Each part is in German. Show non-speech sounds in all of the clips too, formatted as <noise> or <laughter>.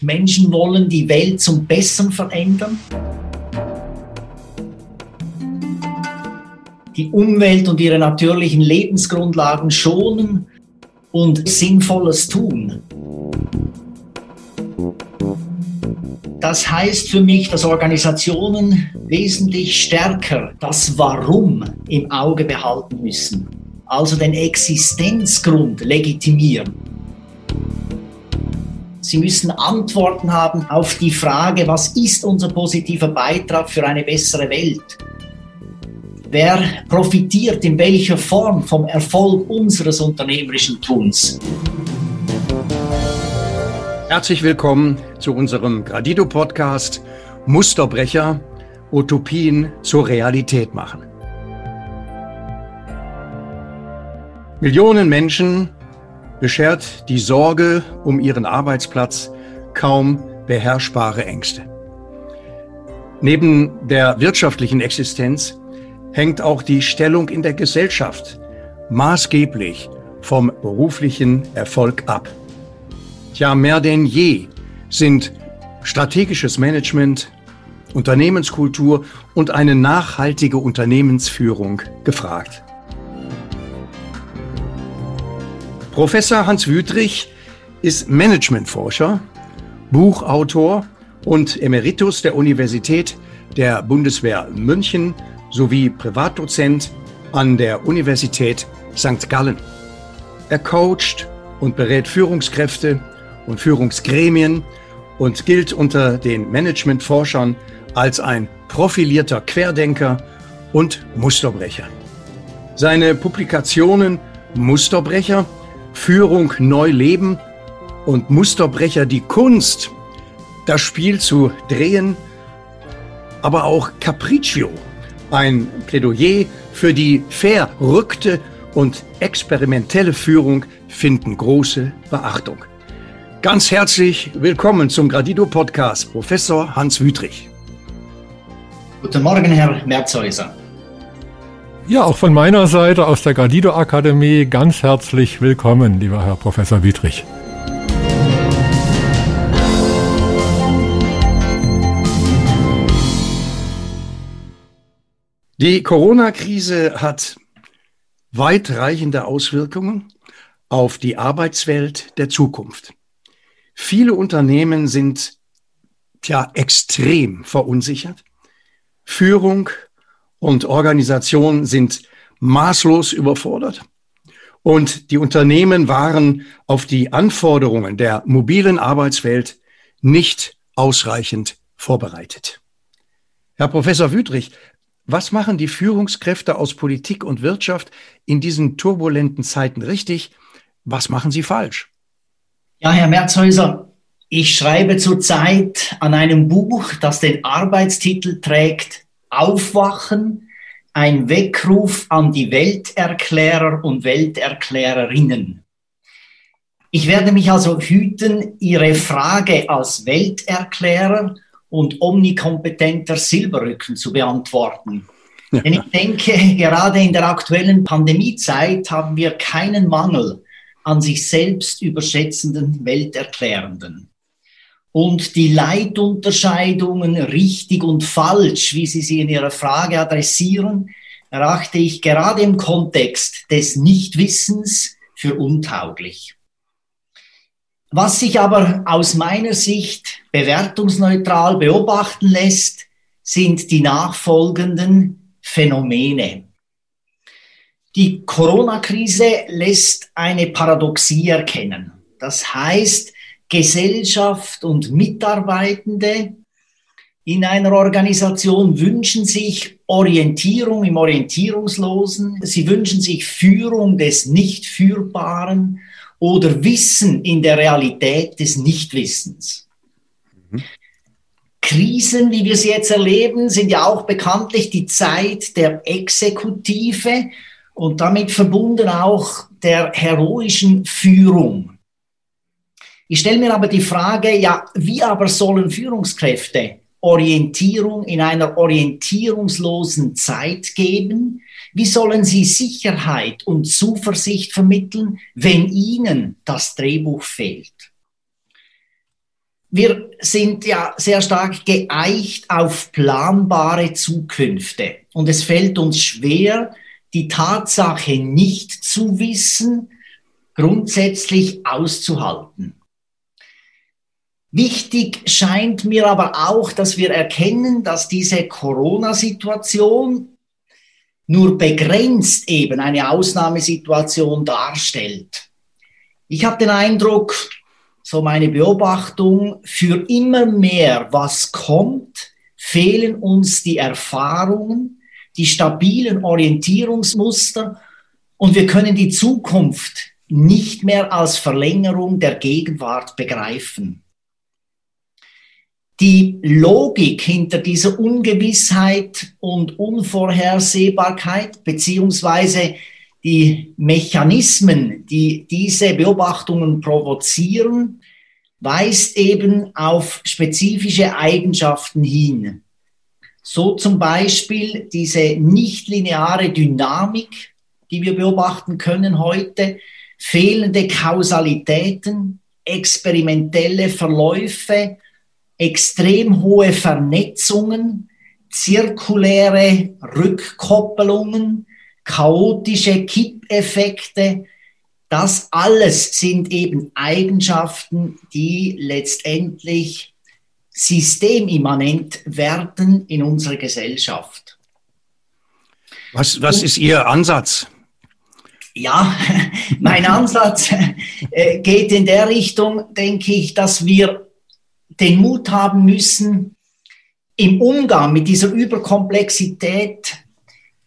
Menschen wollen die Welt zum Besseren verändern. Die Umwelt und ihre natürlichen Lebensgrundlagen schonen und Sinnvolles tun. Das heißt für mich, dass Organisationen wesentlich stärker das Warum im Auge behalten müssen, also den Existenzgrund legitimieren. Sie müssen Antworten haben auf die Frage, was ist unser positiver Beitrag für eine bessere Welt? Wer profitiert in welcher Form vom Erfolg unseres unternehmerischen Tuns? Herzlich willkommen zu unserem Gradido-Podcast Musterbrecher, Utopien zur Realität machen. Millionen Menschen beschert die Sorge um ihren Arbeitsplatz kaum beherrschbare Ängste. Neben der wirtschaftlichen Existenz hängt auch die Stellung in der Gesellschaft maßgeblich vom beruflichen Erfolg ab. Tja, mehr denn je sind strategisches Management, Unternehmenskultur und eine nachhaltige Unternehmensführung gefragt. Professor Hans Wüthrich ist Managementforscher, Buchautor und Emeritus der Universität der Bundeswehr München sowie Privatdozent an der Universität St. Gallen. Er coacht und berät Führungskräfte und Führungsgremien und gilt unter den Managementforschern als ein profilierter Querdenker und Musterbrecher. Seine Publikationen Musterbrecher Führung neu leben und Musterbrecher die Kunst, das Spiel zu drehen, aber auch Capriccio, ein Plädoyer für die verrückte und experimentelle Führung finden große Beachtung. Ganz herzlich willkommen zum Gradido Podcast, Professor Hans Wüthrich. Guten Morgen, Herr Merzhäuser. Ja, auch von meiner Seite aus der Gardido Akademie ganz herzlich willkommen, lieber Herr Professor Wiedrich. Die Corona-Krise hat weitreichende Auswirkungen auf die Arbeitswelt der Zukunft. Viele Unternehmen sind ja extrem verunsichert. Führung und Organisationen sind maßlos überfordert. Und die Unternehmen waren auf die Anforderungen der mobilen Arbeitswelt nicht ausreichend vorbereitet. Herr Professor Wüthrich, was machen die Führungskräfte aus Politik und Wirtschaft in diesen turbulenten Zeiten richtig? Was machen sie falsch? Ja, Herr Merzhäuser, ich schreibe zurzeit an einem Buch, das den Arbeitstitel trägt Aufwachen, ein Weckruf an die Welterklärer und Welterklärerinnen. Ich werde mich also hüten, Ihre Frage als Welterklärer und omnikompetenter Silberrücken zu beantworten. Ja. <laughs> Denn ich denke, gerade in der aktuellen Pandemiezeit haben wir keinen Mangel an sich selbst überschätzenden Welterklärenden. Und die Leitunterscheidungen richtig und falsch, wie Sie sie in Ihrer Frage adressieren, erachte ich gerade im Kontext des Nichtwissens für untauglich. Was sich aber aus meiner Sicht bewertungsneutral beobachten lässt, sind die nachfolgenden Phänomene. Die Corona-Krise lässt eine Paradoxie erkennen. Das heißt, Gesellschaft und Mitarbeitende in einer Organisation wünschen sich Orientierung im Orientierungslosen, sie wünschen sich Führung des Nicht-Führbaren oder Wissen in der Realität des Nichtwissens. Mhm. Krisen, wie wir sie jetzt erleben, sind ja auch bekanntlich die Zeit der Exekutive und damit verbunden auch der heroischen Führung. Ich stelle mir aber die Frage, ja, wie aber sollen Führungskräfte Orientierung in einer orientierungslosen Zeit geben? Wie sollen sie Sicherheit und Zuversicht vermitteln, wenn ihnen das Drehbuch fehlt? wir sind ja sehr stark geeicht auf planbare Zukünfte. Und es fällt uns schwer, die Tatsache nicht zu wissen, grundsätzlich auszuhalten. Wichtig scheint mir aber auch, dass wir erkennen, dass diese Corona-Situation nur begrenzt eben eine Ausnahmesituation darstellt. Ich habe den Eindruck, so meine Beobachtung, für immer mehr, was kommt, fehlen uns die Erfahrungen, die stabilen Orientierungsmuster und wir können die Zukunft nicht mehr als Verlängerung der Gegenwart begreifen. Die Logik hinter dieser Ungewissheit und Unvorhersehbarkeit beziehungsweise die Mechanismen, die diese Beobachtungen provozieren, weist eben auf spezifische Eigenschaften hin. So zum Beispiel diese nichtlineare Dynamik, die wir beobachten können heute, fehlende Kausalitäten, experimentelle Verläufe, extrem hohe Vernetzungen, zirkuläre Rückkoppelungen, chaotische Kippeffekte, das alles sind eben Eigenschaften, die letztendlich systemimmanent werden in unserer Gesellschaft. Was, was ist Ihr Ansatz? Ja, <laughs> mein Ansatz äh, geht in der Richtung, denke ich, dass wir den Mut haben müssen, im Umgang mit dieser Überkomplexität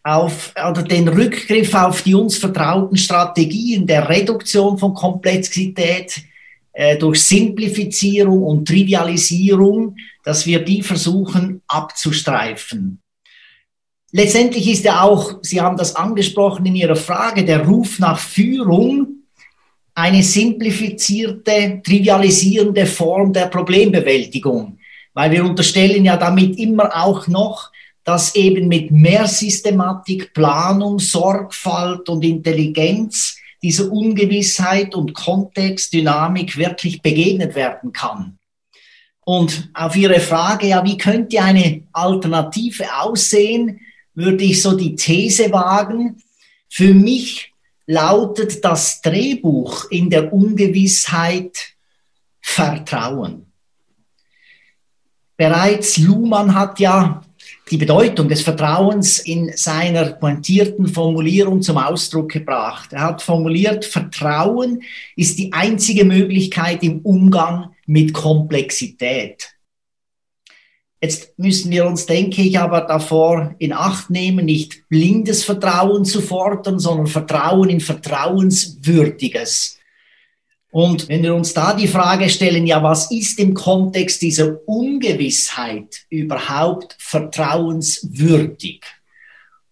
auf, oder den Rückgriff auf die uns vertrauten Strategien der Reduktion von Komplexität äh, durch Simplifizierung und Trivialisierung, dass wir die versuchen abzustreifen. Letztendlich ist ja auch, Sie haben das angesprochen in Ihrer Frage, der Ruf nach Führung eine simplifizierte, trivialisierende Form der Problembewältigung, weil wir unterstellen ja damit immer auch noch, dass eben mit mehr Systematik, Planung, Sorgfalt und Intelligenz dieser Ungewissheit und Kontextdynamik wirklich begegnet werden kann. Und auf Ihre Frage, ja, wie könnte eine Alternative aussehen, würde ich so die These wagen. Für mich lautet das Drehbuch in der Ungewissheit Vertrauen. Bereits Luhmann hat ja die Bedeutung des Vertrauens in seiner pointierten Formulierung zum Ausdruck gebracht. Er hat formuliert, Vertrauen ist die einzige Möglichkeit im Umgang mit Komplexität. Jetzt müssen wir uns, denke ich, aber davor in Acht nehmen, nicht blindes Vertrauen zu fordern, sondern Vertrauen in Vertrauenswürdiges. Und wenn wir uns da die Frage stellen, ja, was ist im Kontext dieser Ungewissheit überhaupt vertrauenswürdig?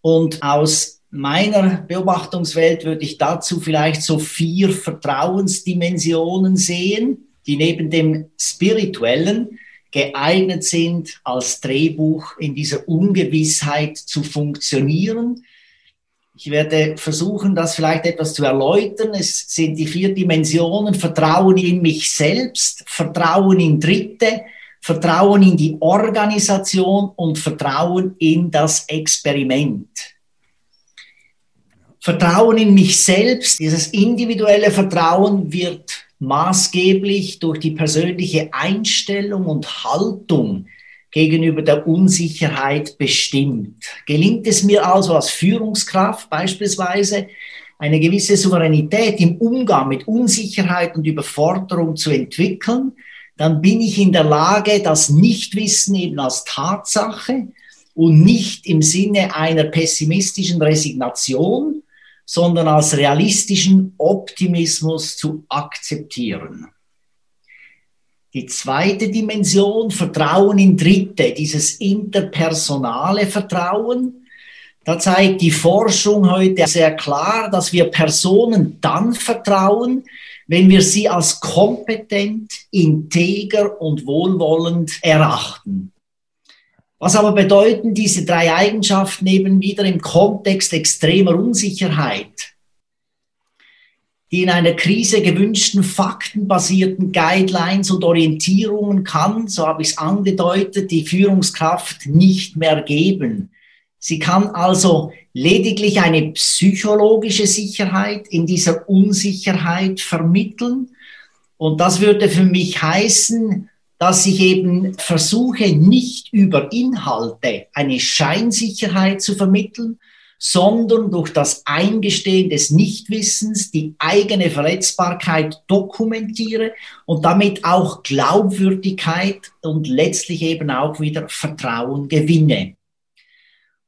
Und aus meiner Beobachtungswelt würde ich dazu vielleicht so vier Vertrauensdimensionen sehen, die neben dem spirituellen geeignet sind, als Drehbuch in dieser Ungewissheit zu funktionieren ich werde versuchen, das vielleicht etwas zu erläutern. Es sind die vier Dimensionen. Vertrauen in mich selbst, Vertrauen in Dritte, Vertrauen in die Organisation und Vertrauen in das Experiment. Vertrauen in mich selbst, dieses individuelle Vertrauen wird maßgeblich durch die persönliche Einstellung und Haltung gegenüber der Unsicherheit bestimmt. Gelingt es mir also als Führungskraft beispielsweise, eine gewisse Souveränität im Umgang mit Unsicherheit und Überforderung zu entwickeln, dann bin ich in der Lage, das Nichtwissen eben als Tatsache und nicht im Sinne einer pessimistischen Resignation, sondern als realistischen Optimismus zu akzeptieren. Die zweite Dimension, Vertrauen in Dritte, dieses interpersonale Vertrauen. Da zeigt die Forschung heute sehr klar, dass wir Personen dann vertrauen, wenn wir sie als kompetent, integer und wohlwollend erachten. Was aber bedeuten diese drei Eigenschaften eben wieder im Kontext extremer Unsicherheit? die in einer Krise gewünschten faktenbasierten Guidelines und Orientierungen kann, so habe ich es angedeutet, die Führungskraft nicht mehr geben. Sie kann also lediglich eine psychologische Sicherheit in dieser Unsicherheit vermitteln. Und das würde für mich heißen, dass ich eben versuche, nicht über Inhalte eine Scheinsicherheit zu vermitteln, sondern durch das Eingestehen des Nichtwissens die eigene Verletzbarkeit dokumentiere und damit auch Glaubwürdigkeit und letztlich eben auch wieder Vertrauen gewinne.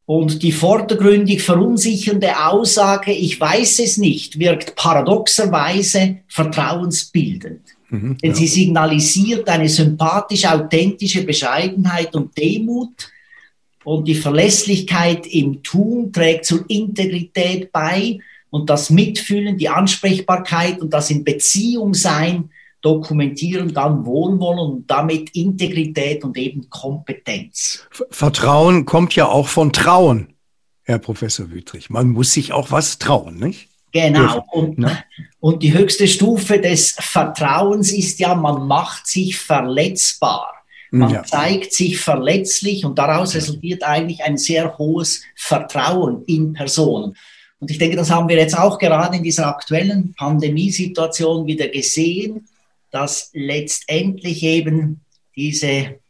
Und die vordergründig verunsichernde Aussage, ich weiß es nicht, wirkt paradoxerweise vertrauensbildend. Mhm, Denn ja. sie signalisiert eine sympathisch authentische Bescheidenheit und Demut, und die Verlässlichkeit im Tun trägt zur Integrität bei und das Mitfühlen, die Ansprechbarkeit und das in Beziehung sein dokumentieren dann Wohlwollen und damit Integrität und eben Kompetenz. Vertrauen kommt ja auch von Trauen, Herr Professor Wüttrich. Man muss sich auch was trauen, nicht? Genau. Und, ne? <laughs> und die höchste Stufe des Vertrauens ist ja, man macht sich verletzbar. Man ja. zeigt sich verletzlich und daraus resultiert eigentlich ein sehr hohes Vertrauen in Personen. Und ich denke, das haben wir jetzt auch gerade in dieser aktuellen Pandemiesituation wieder gesehen, dass letztendlich eben diese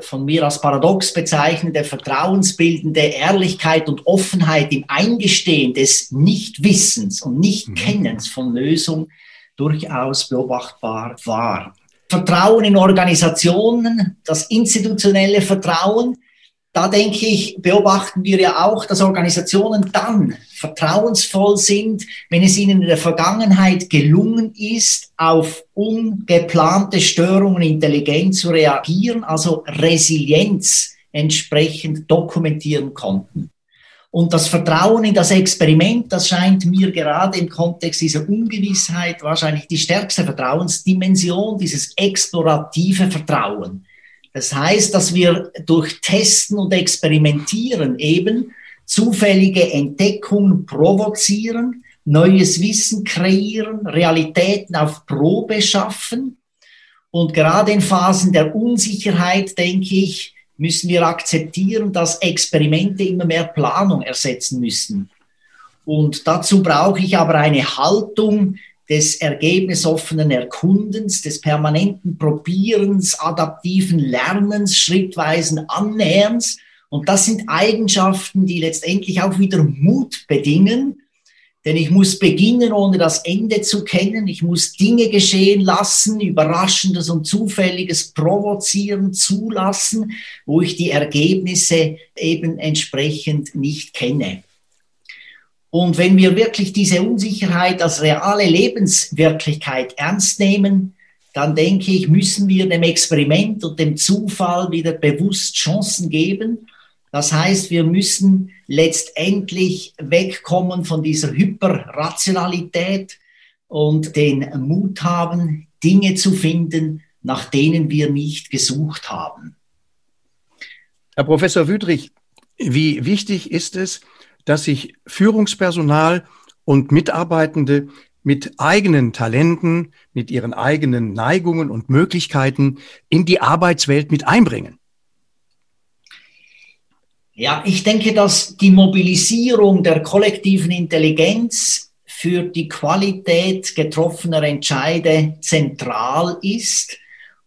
von mir als paradox bezeichnete vertrauensbildende Ehrlichkeit und Offenheit im Eingestehen des Nichtwissens und Nichtkennens von Lösungen durchaus beobachtbar war. Vertrauen in Organisationen, das institutionelle Vertrauen. Da denke ich, beobachten wir ja auch, dass Organisationen dann vertrauensvoll sind, wenn es ihnen in der Vergangenheit gelungen ist, auf ungeplante Störungen intelligent zu reagieren, also Resilienz entsprechend dokumentieren konnten. Und das Vertrauen in das Experiment, das scheint mir gerade im Kontext dieser Ungewissheit wahrscheinlich die stärkste Vertrauensdimension, dieses explorative Vertrauen. Das heißt, dass wir durch Testen und Experimentieren eben zufällige Entdeckungen provozieren, neues Wissen kreieren, Realitäten auf Probe schaffen. Und gerade in Phasen der Unsicherheit, denke ich, müssen wir akzeptieren, dass Experimente immer mehr Planung ersetzen müssen. Und dazu brauche ich aber eine Haltung des ergebnisoffenen Erkundens, des permanenten Probierens, adaptiven Lernens, schrittweisen Annäherns. Und das sind Eigenschaften, die letztendlich auch wieder Mut bedingen, denn ich muss beginnen, ohne das Ende zu kennen. Ich muss Dinge geschehen lassen, Überraschendes und Zufälliges provozieren, zulassen, wo ich die Ergebnisse eben entsprechend nicht kenne. Und wenn wir wirklich diese Unsicherheit als reale Lebenswirklichkeit ernst nehmen, dann denke ich, müssen wir dem Experiment und dem Zufall wieder bewusst Chancen geben das heißt, wir müssen letztendlich wegkommen von dieser Hyperrationalität und den Mut haben, Dinge zu finden, nach denen wir nicht gesucht haben. Herr Professor Wüdrich, wie wichtig ist es, dass sich Führungspersonal und Mitarbeitende mit eigenen Talenten, mit ihren eigenen Neigungen und Möglichkeiten in die Arbeitswelt mit einbringen? Ja, ich denke, dass die Mobilisierung der kollektiven Intelligenz für die Qualität getroffener Entscheide zentral ist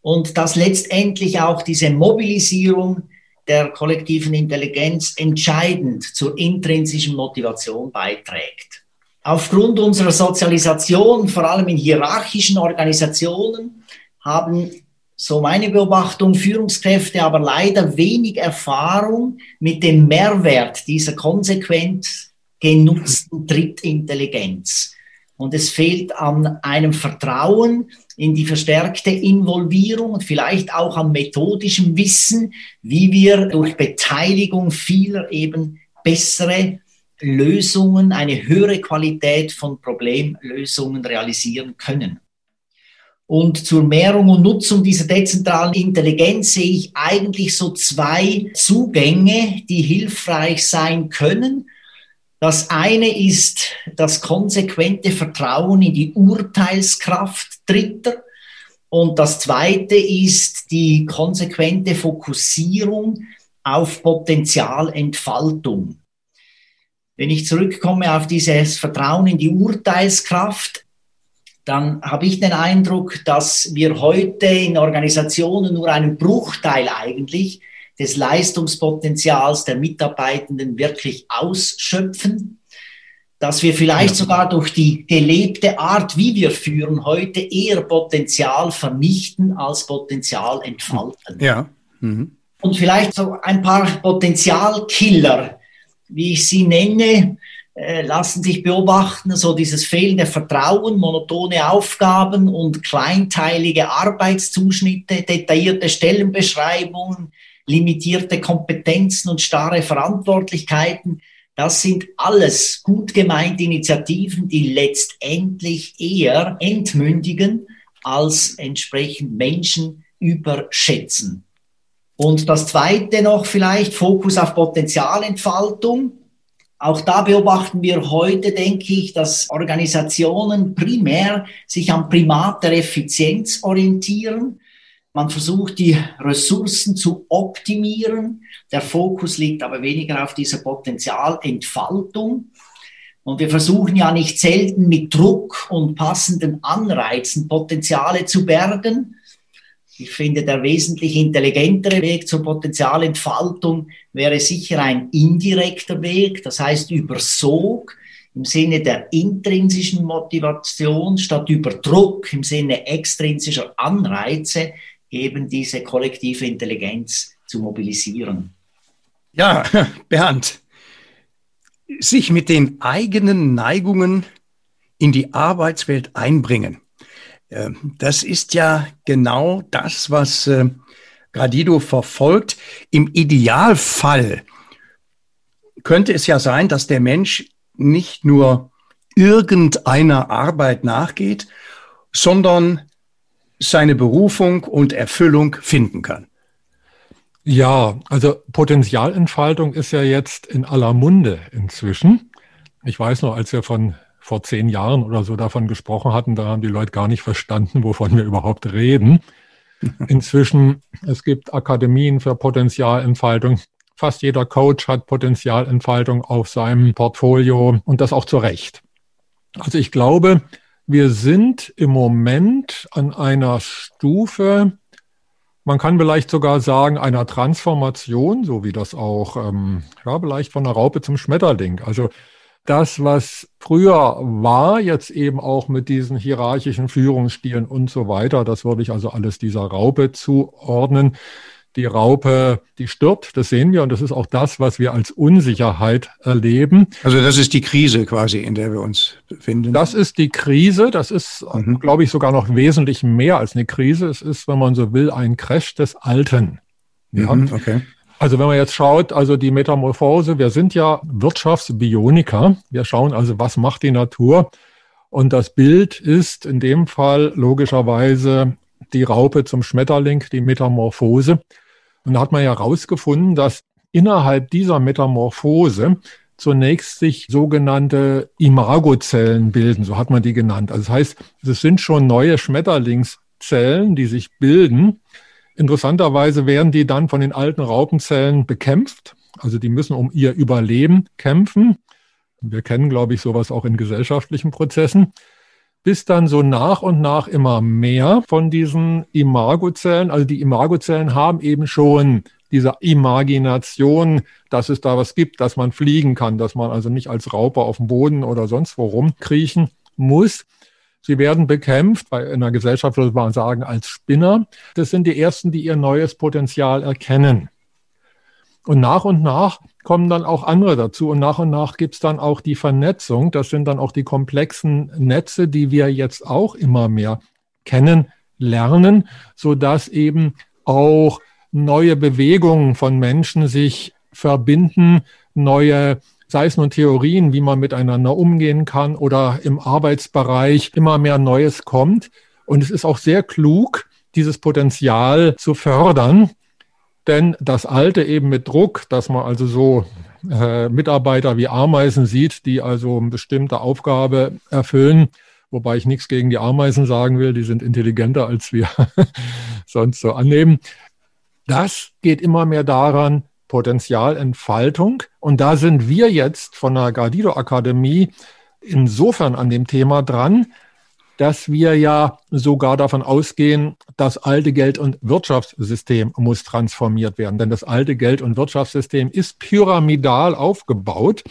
und dass letztendlich auch diese Mobilisierung der kollektiven Intelligenz entscheidend zur intrinsischen Motivation beiträgt. Aufgrund unserer Sozialisation, vor allem in hierarchischen Organisationen, haben so meine Beobachtung, Führungskräfte aber leider wenig Erfahrung mit dem Mehrwert dieser konsequent genutzten Drittintelligenz. Und es fehlt an einem Vertrauen in die verstärkte Involvierung und vielleicht auch an methodischem Wissen, wie wir durch Beteiligung vieler eben bessere Lösungen, eine höhere Qualität von Problemlösungen realisieren können. Und zur Mehrung und Nutzung dieser dezentralen Intelligenz sehe ich eigentlich so zwei Zugänge, die hilfreich sein können. Das eine ist das konsequente Vertrauen in die Urteilskraft Dritter. Und das zweite ist die konsequente Fokussierung auf Potenzialentfaltung. Wenn ich zurückkomme auf dieses Vertrauen in die Urteilskraft, dann habe ich den Eindruck, dass wir heute in Organisationen nur einen Bruchteil eigentlich des Leistungspotenzials der Mitarbeitenden wirklich ausschöpfen, dass wir vielleicht sogar durch die gelebte Art, wie wir führen, heute eher Potenzial vernichten als Potenzial entfalten. Ja. Mhm. Und vielleicht so ein paar Potenzialkiller, wie ich sie nenne, äh, lassen sich beobachten, so dieses fehlende Vertrauen, monotone Aufgaben und kleinteilige Arbeitszuschnitte, detaillierte Stellenbeschreibungen, limitierte Kompetenzen und starre Verantwortlichkeiten. Das sind alles gut gemeinte Initiativen, die letztendlich eher entmündigen als entsprechend Menschen überschätzen. Und das Zweite noch vielleicht, Fokus auf Potenzialentfaltung. Auch da beobachten wir heute, denke ich, dass Organisationen primär sich am Primat der Effizienz orientieren man versucht, die Ressourcen zu optimieren. Der Fokus liegt aber weniger auf dieser Potenzialentfaltung. Und wir versuchen ja nicht selten mit Druck und passenden Anreizen Potenziale zu bergen. Ich finde, der wesentlich intelligentere Weg zur Potenzialentfaltung wäre sicher ein indirekter Weg, das heißt über Sog im Sinne der intrinsischen Motivation statt über Druck im Sinne extrinsischer Anreize eben diese kollektive Intelligenz zu mobilisieren. Ja, <laughs> Bernd, sich mit den eigenen Neigungen in die Arbeitswelt einbringen. Ähm, das ist ja genau das, was äh, Gradido verfolgt. Im Idealfall könnte es ja sein, dass der Mensch nicht nur irgendeiner Arbeit nachgeht, sondern seine Berufung und Erfüllung finden kann. Ja, also Potenzialentfaltung ist ja jetzt in aller Munde inzwischen. Ich weiß noch, als wir von vor zehn Jahren oder so davon gesprochen hatten, da haben die Leute gar nicht verstanden, wovon wir überhaupt reden. <laughs> Inzwischen, es gibt Akademien für Potenzialentfaltung. Fast jeder Coach hat Potenzialentfaltung auf seinem Portfolio und das auch zu Recht. Also ich glaube, wir sind im Moment an einer Stufe, man kann vielleicht sogar sagen, einer Transformation, so wie das auch, ähm, ja, vielleicht von der Raupe zum Schmetterling. Also das, was früher war, jetzt eben auch mit diesen hierarchischen Führungsstilen und so weiter, das würde ich also alles dieser Raupe zuordnen die Raupe, die stirbt, das sehen wir und das ist auch das, was wir als Unsicherheit erleben. Also das ist die Krise quasi, in der wir uns befinden. Das ist die Krise, das ist, mhm. glaube ich, sogar noch wesentlich mehr als eine Krise. Es ist, wenn man so will, ein Crash des Alten. Ja? Mhm, okay. Also wenn man jetzt schaut, also die Metamorphose, wir sind ja Wirtschaftsbioniker. Wir schauen also, was macht die Natur? Und das Bild ist in dem Fall logischerweise die Raupe zum Schmetterling, die Metamorphose. Und da hat man ja herausgefunden, dass innerhalb dieser Metamorphose zunächst sich sogenannte Imagozellen bilden, so hat man die genannt. Also das heißt, es sind schon neue Schmetterlingszellen, die sich bilden. Interessanterweise werden die dann von den alten Raupenzellen bekämpft. Also die müssen um ihr Überleben kämpfen. Wir kennen, glaube ich, sowas auch in gesellschaftlichen Prozessen bis dann so nach und nach immer mehr von diesen Imagozellen, also die Imagozellen haben eben schon diese Imagination, dass es da was gibt, dass man fliegen kann, dass man also nicht als Raupe auf dem Boden oder sonst wo rumkriechen muss. Sie werden bekämpft, bei einer Gesellschaft würde man sagen, als Spinner. Das sind die ersten, die ihr neues Potenzial erkennen. Und nach und nach kommen dann auch andere dazu und nach und nach gibt's dann auch die Vernetzung. Das sind dann auch die komplexen Netze, die wir jetzt auch immer mehr kennenlernen, so dass eben auch neue Bewegungen von Menschen sich verbinden, neue sei es nun Theorien, wie man miteinander umgehen kann oder im Arbeitsbereich immer mehr Neues kommt. Und es ist auch sehr klug, dieses Potenzial zu fördern denn das Alte eben mit Druck, dass man also so äh, Mitarbeiter wie Ameisen sieht, die also eine bestimmte Aufgabe erfüllen, wobei ich nichts gegen die Ameisen sagen will, die sind intelligenter, als wir <laughs> sonst so annehmen. Das geht immer mehr daran, Potenzialentfaltung. Und da sind wir jetzt von der Gardido Akademie insofern an dem Thema dran, dass wir ja sogar davon ausgehen, das alte Geld- und Wirtschaftssystem muss transformiert werden. Denn das alte Geld- und Wirtschaftssystem ist pyramidal aufgebaut.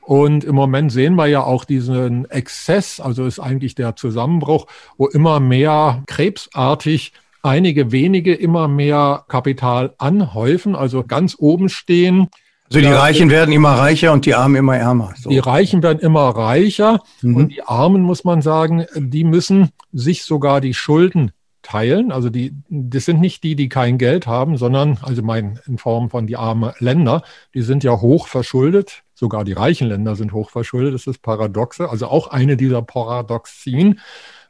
Und im Moment sehen wir ja auch diesen Exzess, also ist eigentlich der Zusammenbruch, wo immer mehr krebsartig einige wenige immer mehr Kapital anhäufen, also ganz oben stehen. Also die Reichen werden immer reicher und die Armen immer ärmer. So. Die Reichen werden immer reicher mhm. und die Armen, muss man sagen, die müssen sich sogar die Schulden teilen. Also die, das sind nicht die, die kein Geld haben, sondern, also mein, in Form von die armen Länder, die sind ja hoch verschuldet. Sogar die reichen Länder sind hoch verschuldet. Das ist Paradoxe. Also auch eine dieser Paradoxien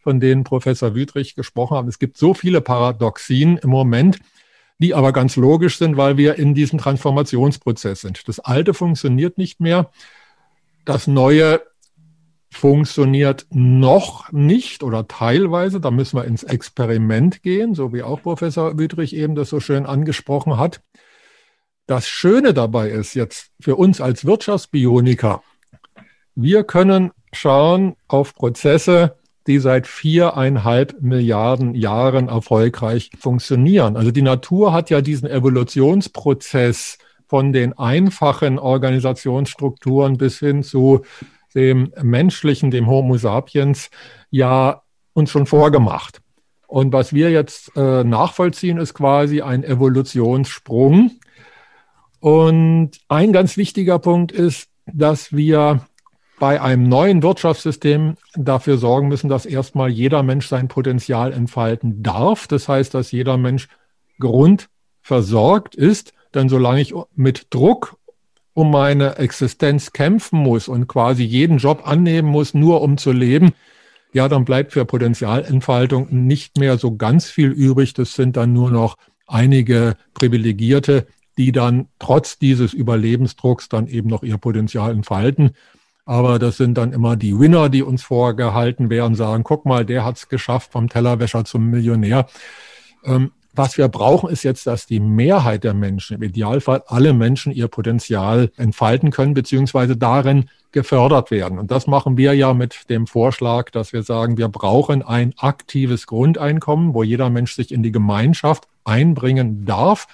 von denen Professor Wüthrich gesprochen hat. Es gibt so viele Paradoxien im Moment, die aber ganz logisch sind, weil wir in diesem Transformationsprozess sind. Das Alte funktioniert nicht mehr. Das Neue funktioniert noch nicht oder teilweise. Da müssen wir ins Experiment gehen, so wie auch Professor Wüthrich eben das so schön angesprochen hat. Das Schöne dabei ist jetzt für uns als Wirtschaftsbioniker, wir können schauen auf Prozesse, die seit viereinhalb Milliarden Jahren erfolgreich funktionieren. Also die Natur hat ja diesen Evolutionsprozess von den einfachen Organisationsstrukturen bis hin zu dem menschlichen, dem Homo sapiens, ja uns schon vorgemacht. Und was wir jetzt äh, nachvollziehen, ist quasi ein Evolutionssprung. Und ein ganz wichtiger Punkt ist, dass wir bei einem neuen Wirtschaftssystem dafür sorgen müssen, dass erstmal jeder Mensch sein Potenzial entfalten darf. Das heißt, dass jeder Mensch grundversorgt ist. Denn solange ich mit Druck um meine Existenz kämpfen muss und quasi jeden Job annehmen muss, nur um zu leben, ja, dann bleibt für Potenzialentfaltung nicht mehr so ganz viel übrig. Das sind dann nur noch einige Privilegierte, die dann trotz dieses Überlebensdrucks dann eben noch ihr Potenzial entfalten. Aber das sind dann immer die Winner, die uns vorgehalten werden, sagen, guck mal, der hat es geschafft vom Tellerwäscher zum Millionär. Ähm, was wir brauchen, ist jetzt, dass die Mehrheit der Menschen, im Idealfall alle Menschen, ihr Potenzial entfalten können, beziehungsweise darin gefördert werden. Und das machen wir ja mit dem Vorschlag, dass wir sagen, wir brauchen ein aktives Grundeinkommen, wo jeder Mensch sich in die Gemeinschaft einbringen darf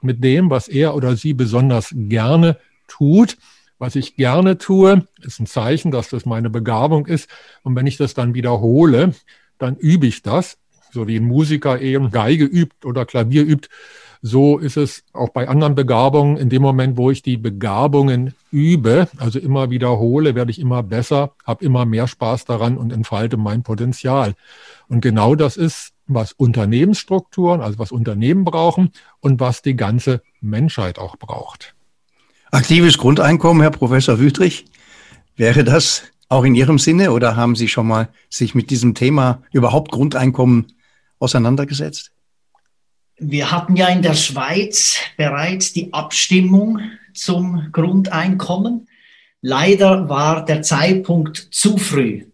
mit dem, was er oder sie besonders gerne tut was ich gerne tue, ist ein Zeichen, dass das meine Begabung ist. Und wenn ich das dann wiederhole, dann übe ich das. So wie ein Musiker eben Geige übt oder Klavier übt, so ist es auch bei anderen Begabungen. In dem Moment, wo ich die Begabungen übe, also immer wiederhole, werde ich immer besser, habe immer mehr Spaß daran und entfalte mein Potenzial. Und genau das ist, was Unternehmensstrukturen, also was Unternehmen brauchen und was die ganze Menschheit auch braucht. Aktives Grundeinkommen, Herr Professor Wüthrich, wäre das auch in Ihrem Sinne oder haben Sie schon mal sich mit diesem Thema überhaupt Grundeinkommen auseinandergesetzt? Wir hatten ja in der Schweiz bereits die Abstimmung zum Grundeinkommen. Leider war der Zeitpunkt zu früh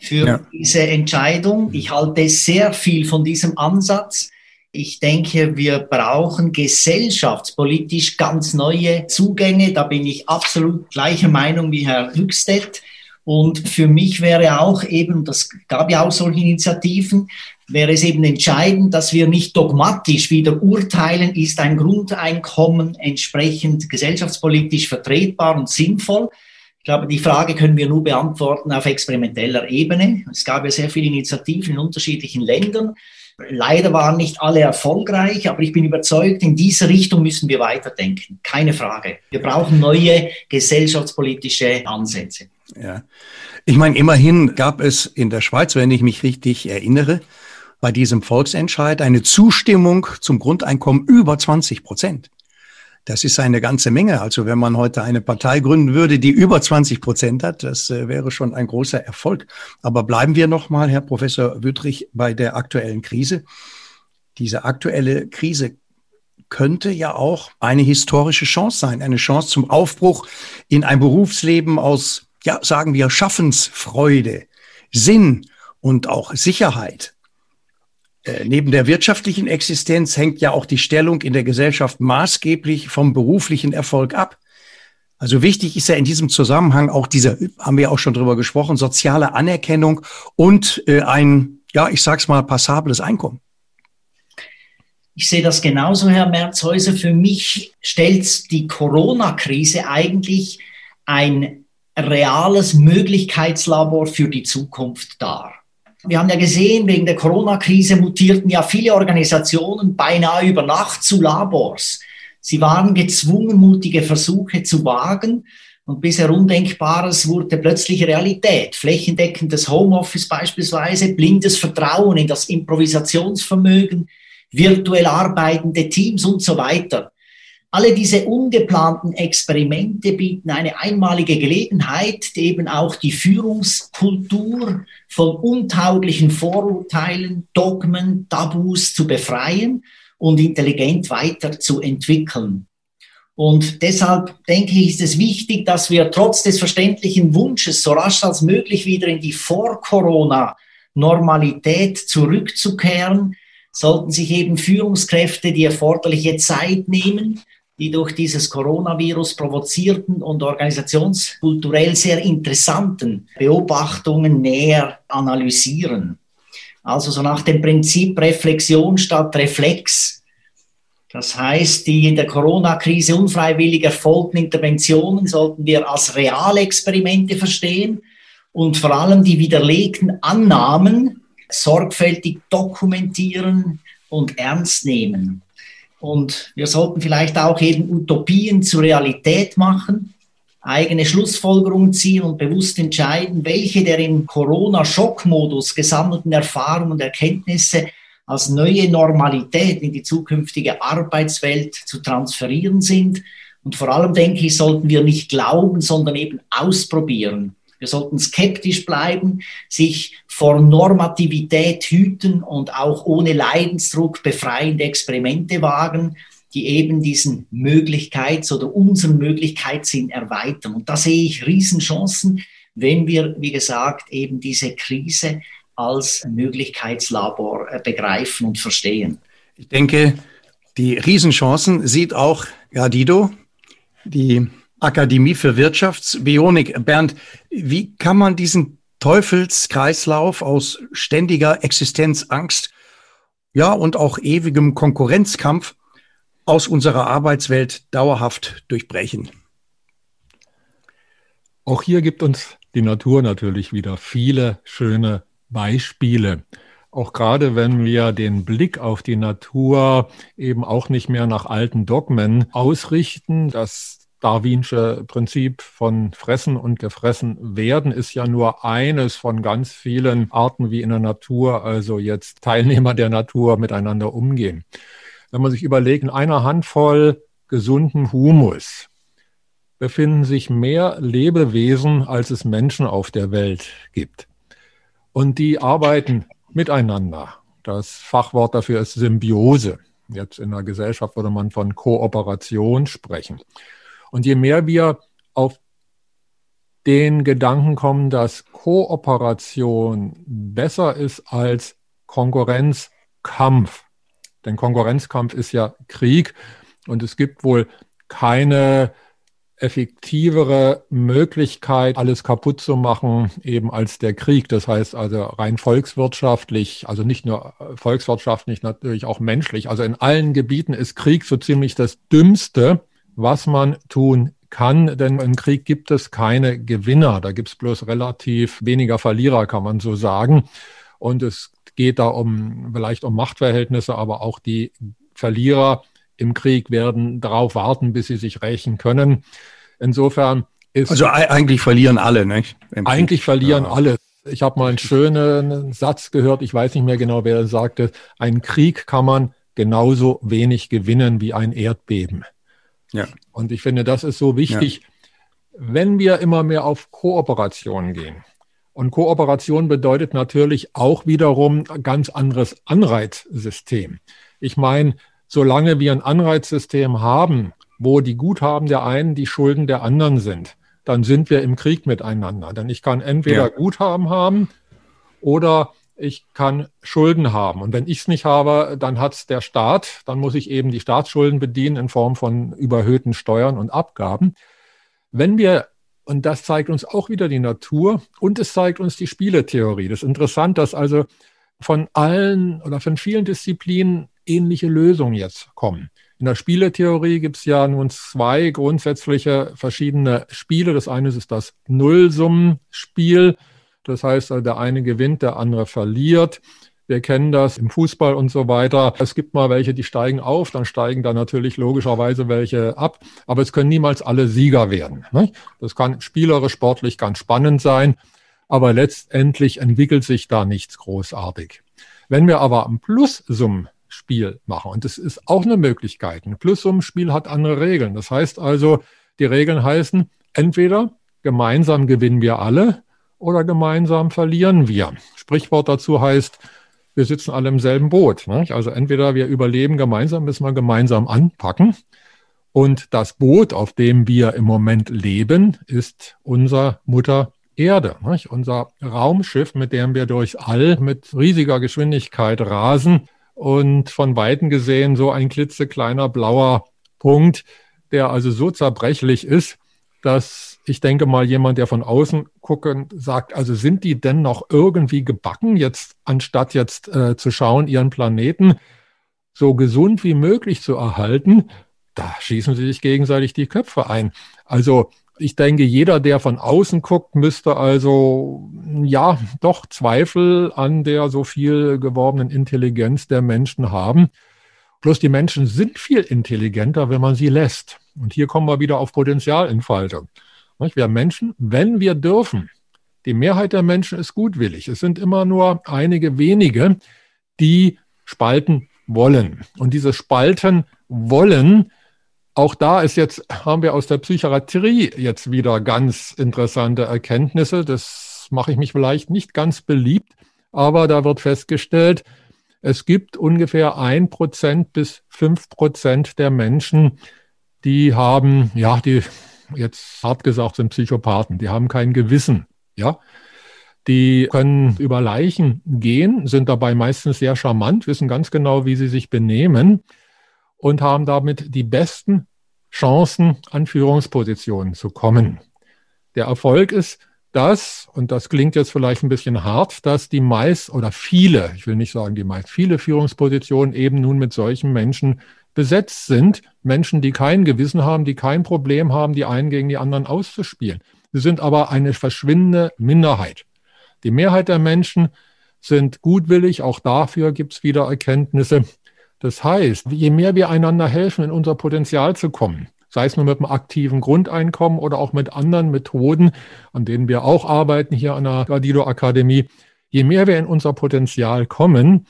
für ja. diese Entscheidung. Ich halte sehr viel von diesem Ansatz. Ich denke, wir brauchen gesellschaftspolitisch ganz neue Zugänge. Da bin ich absolut gleicher Meinung wie Herr Hüxtedt. Und für mich wäre auch eben, das gab ja auch solche Initiativen, wäre es eben entscheidend, dass wir nicht dogmatisch wieder urteilen, ist ein Grundeinkommen entsprechend gesellschaftspolitisch vertretbar und sinnvoll. Ich glaube, die Frage können wir nur beantworten auf experimenteller Ebene. Es gab ja sehr viele Initiativen in unterschiedlichen Ländern. Leider waren nicht alle erfolgreich, aber ich bin überzeugt, in diese Richtung müssen wir weiterdenken. Keine Frage. Wir brauchen neue gesellschaftspolitische Ansätze. Ja. Ich meine, immerhin gab es in der Schweiz, wenn ich mich richtig erinnere, bei diesem Volksentscheid eine Zustimmung zum Grundeinkommen über 20 Prozent. Das ist eine ganze Menge. Also wenn man heute eine Partei gründen würde, die über 20 Prozent hat, das äh, wäre schon ein großer Erfolg. Aber bleiben wir noch mal, Herr Professor Wüttrich, bei der aktuellen Krise. Diese aktuelle Krise könnte ja auch eine historische Chance sein, eine Chance zum Aufbruch in ein Berufsleben aus, ja, sagen wir, Schaffensfreude, Sinn und auch Sicherheit. Äh, neben der wirtschaftlichen Existenz hängt ja auch die Stellung in der Gesellschaft maßgeblich vom beruflichen Erfolg ab. Also wichtig ist ja in diesem Zusammenhang auch diese, haben wir auch schon drüber gesprochen, soziale Anerkennung und äh, ein, ja, ich sag's mal, passables Einkommen. Ich sehe das genauso, Herr Merzhäuser. Für mich stellt die Corona-Krise eigentlich ein reales Möglichkeitslabor für die Zukunft dar. Wir haben ja gesehen, wegen der Corona-Krise mutierten ja viele Organisationen beinahe über Nacht zu Labors. Sie waren gezwungen, mutige Versuche zu wagen. Und bisher Undenkbares wurde plötzlich Realität. Flächendeckendes Homeoffice beispielsweise, blindes Vertrauen in das Improvisationsvermögen, virtuell arbeitende Teams und so weiter. Alle diese ungeplanten Experimente bieten eine einmalige Gelegenheit, eben auch die Führungskultur von untauglichen Vorurteilen, Dogmen, Tabus zu befreien und intelligent weiterzuentwickeln. Und deshalb denke ich, ist es wichtig, dass wir trotz des verständlichen Wunsches so rasch als möglich wieder in die Vor-Corona-Normalität zurückzukehren, sollten sich eben Führungskräfte die erforderliche Zeit nehmen, die durch dieses Coronavirus provozierten und organisationskulturell sehr interessanten Beobachtungen näher analysieren. Also so nach dem Prinzip Reflexion statt Reflex. Das heißt, die in der Corona-Krise unfreiwillig erfolgten Interventionen sollten wir als Realexperimente verstehen und vor allem die widerlegten Annahmen sorgfältig dokumentieren und ernst nehmen. Und wir sollten vielleicht auch eben Utopien zur Realität machen, eigene Schlussfolgerungen ziehen und bewusst entscheiden, welche der im Corona-Schockmodus gesammelten Erfahrungen und Erkenntnisse als neue Normalität in die zukünftige Arbeitswelt zu transferieren sind. Und vor allem denke ich, sollten wir nicht glauben, sondern eben ausprobieren. Wir sollten skeptisch bleiben, sich vor Normativität hüten und auch ohne Leidensdruck befreiende Experimente wagen, die eben diesen Möglichkeits- oder unseren Möglichkeitssinn erweitern. Und da sehe ich Riesenchancen, wenn wir, wie gesagt, eben diese Krise als Möglichkeitslabor äh, begreifen und verstehen. Ich denke, die Riesenchancen sieht auch Dido, die Akademie für Wirtschaftsbionik. Bernd, wie kann man diesen Teufelskreislauf aus ständiger Existenzangst, ja, und auch ewigem Konkurrenzkampf aus unserer Arbeitswelt dauerhaft durchbrechen? Auch hier gibt uns die Natur natürlich wieder viele schöne Beispiele. Auch gerade wenn wir den Blick auf die Natur eben auch nicht mehr nach alten Dogmen ausrichten, das Darwinsche Prinzip von Fressen und Gefressen werden ist ja nur eines von ganz vielen Arten, wie in der Natur, also jetzt Teilnehmer der Natur miteinander umgehen. Wenn man sich überlegt, in einer Handvoll gesunden Humus befinden sich mehr Lebewesen, als es Menschen auf der Welt gibt. Und die arbeiten miteinander. Das Fachwort dafür ist Symbiose. Jetzt in der Gesellschaft würde man von Kooperation sprechen. Und je mehr wir auf den Gedanken kommen, dass Kooperation besser ist als Konkurrenzkampf, denn Konkurrenzkampf ist ja Krieg und es gibt wohl keine effektivere Möglichkeit, alles kaputt zu machen, eben als der Krieg. Das heißt also rein volkswirtschaftlich, also nicht nur volkswirtschaftlich, natürlich auch menschlich. Also in allen Gebieten ist Krieg so ziemlich das Dümmste, was man tun kann, denn im Krieg gibt es keine Gewinner, da gibt es bloß relativ weniger Verlierer, kann man so sagen. Und es geht da um vielleicht um Machtverhältnisse, aber auch die Verlierer im Krieg werden darauf warten, bis sie sich rächen können. Insofern ist also eigentlich verlieren alle, nicht? Eigentlich verlieren ja. alle. Ich habe mal einen schönen Satz gehört, ich weiß nicht mehr genau, wer sagte, ein Krieg kann man genauso wenig gewinnen wie ein Erdbeben. Ja. Und ich finde, das ist so wichtig, ja. wenn wir immer mehr auf Kooperation gehen. Und Kooperation bedeutet natürlich auch wiederum ganz anderes Anreizsystem. Ich meine, solange wir ein Anreizsystem haben, wo die Guthaben der einen die Schulden der anderen sind, dann sind wir im Krieg miteinander. Denn ich kann entweder ja. Guthaben haben oder ich kann Schulden haben. Und wenn ich es nicht habe, dann hat es der Staat. Dann muss ich eben die Staatsschulden bedienen in Form von überhöhten Steuern und Abgaben. Wenn wir, und das zeigt uns auch wieder die Natur und es zeigt uns die Spieletheorie. Das ist interessant, dass also von allen oder von vielen Disziplinen ähnliche Lösungen jetzt kommen. In der Spieletheorie gibt es ja nun zwei grundsätzliche verschiedene Spiele. Das eine ist das Nullsummenspiel. Das heißt, der eine gewinnt, der andere verliert. Wir kennen das im Fußball und so weiter. Es gibt mal welche, die steigen auf, dann steigen da natürlich logischerweise welche ab. Aber es können niemals alle Sieger werden. Das kann spielerisch, sportlich ganz spannend sein. Aber letztendlich entwickelt sich da nichts großartig. Wenn wir aber ein Plussummenspiel machen, und das ist auch eine Möglichkeit, ein Plussummenspiel hat andere Regeln. Das heißt also, die Regeln heißen, entweder gemeinsam gewinnen wir alle oder gemeinsam verlieren wir. Sprichwort dazu heißt, wir sitzen alle im selben Boot. Nicht? Also entweder wir überleben gemeinsam, müssen wir gemeinsam anpacken. Und das Boot, auf dem wir im Moment leben, ist unser Mutter Erde. Nicht? Unser Raumschiff, mit dem wir durchs All mit riesiger Geschwindigkeit rasen und von Weitem gesehen so ein klitzekleiner blauer Punkt, der also so zerbrechlich ist, dass ich denke mal, jemand, der von außen gucken, sagt, also sind die denn noch irgendwie gebacken, jetzt anstatt jetzt äh, zu schauen, ihren Planeten so gesund wie möglich zu erhalten, da schießen sie sich gegenseitig die Köpfe ein. Also ich denke, jeder, der von außen guckt, müsste also ja doch Zweifel an der so viel geworbenen Intelligenz der Menschen haben. Bloß die Menschen sind viel intelligenter, wenn man sie lässt. Und hier kommen wir wieder auf Potenzialentfaltung. Wir Menschen, wenn wir dürfen, die Mehrheit der Menschen ist gutwillig. Es sind immer nur einige wenige, die spalten wollen. Und dieses Spalten wollen, auch da ist jetzt, haben wir aus der Psychiatrie jetzt wieder ganz interessante Erkenntnisse. Das mache ich mich vielleicht nicht ganz beliebt, aber da wird festgestellt, es gibt ungefähr ein Prozent bis fünf Prozent der Menschen, die haben, ja, die jetzt hart gesagt sind Psychopathen, die haben kein Gewissen, ja. Die können über Leichen gehen, sind dabei meistens sehr charmant, wissen ganz genau, wie sie sich benehmen und haben damit die besten Chancen, an Führungspositionen zu kommen. Der Erfolg ist, dass, und das klingt jetzt vielleicht ein bisschen hart, dass die meist oder viele, ich will nicht sagen die meist, viele Führungspositionen eben nun mit solchen Menschen besetzt sind. Menschen, die kein Gewissen haben, die kein Problem haben, die einen gegen die anderen auszuspielen. Sie sind aber eine verschwindende Minderheit. Die Mehrheit der Menschen sind gutwillig, auch dafür gibt es wieder Erkenntnisse. Das heißt, je mehr wir einander helfen, in unser Potenzial zu kommen, sei es nur mit einem aktiven Grundeinkommen oder auch mit anderen Methoden, an denen wir auch arbeiten hier an der Gradido Akademie. Je mehr wir in unser Potenzial kommen,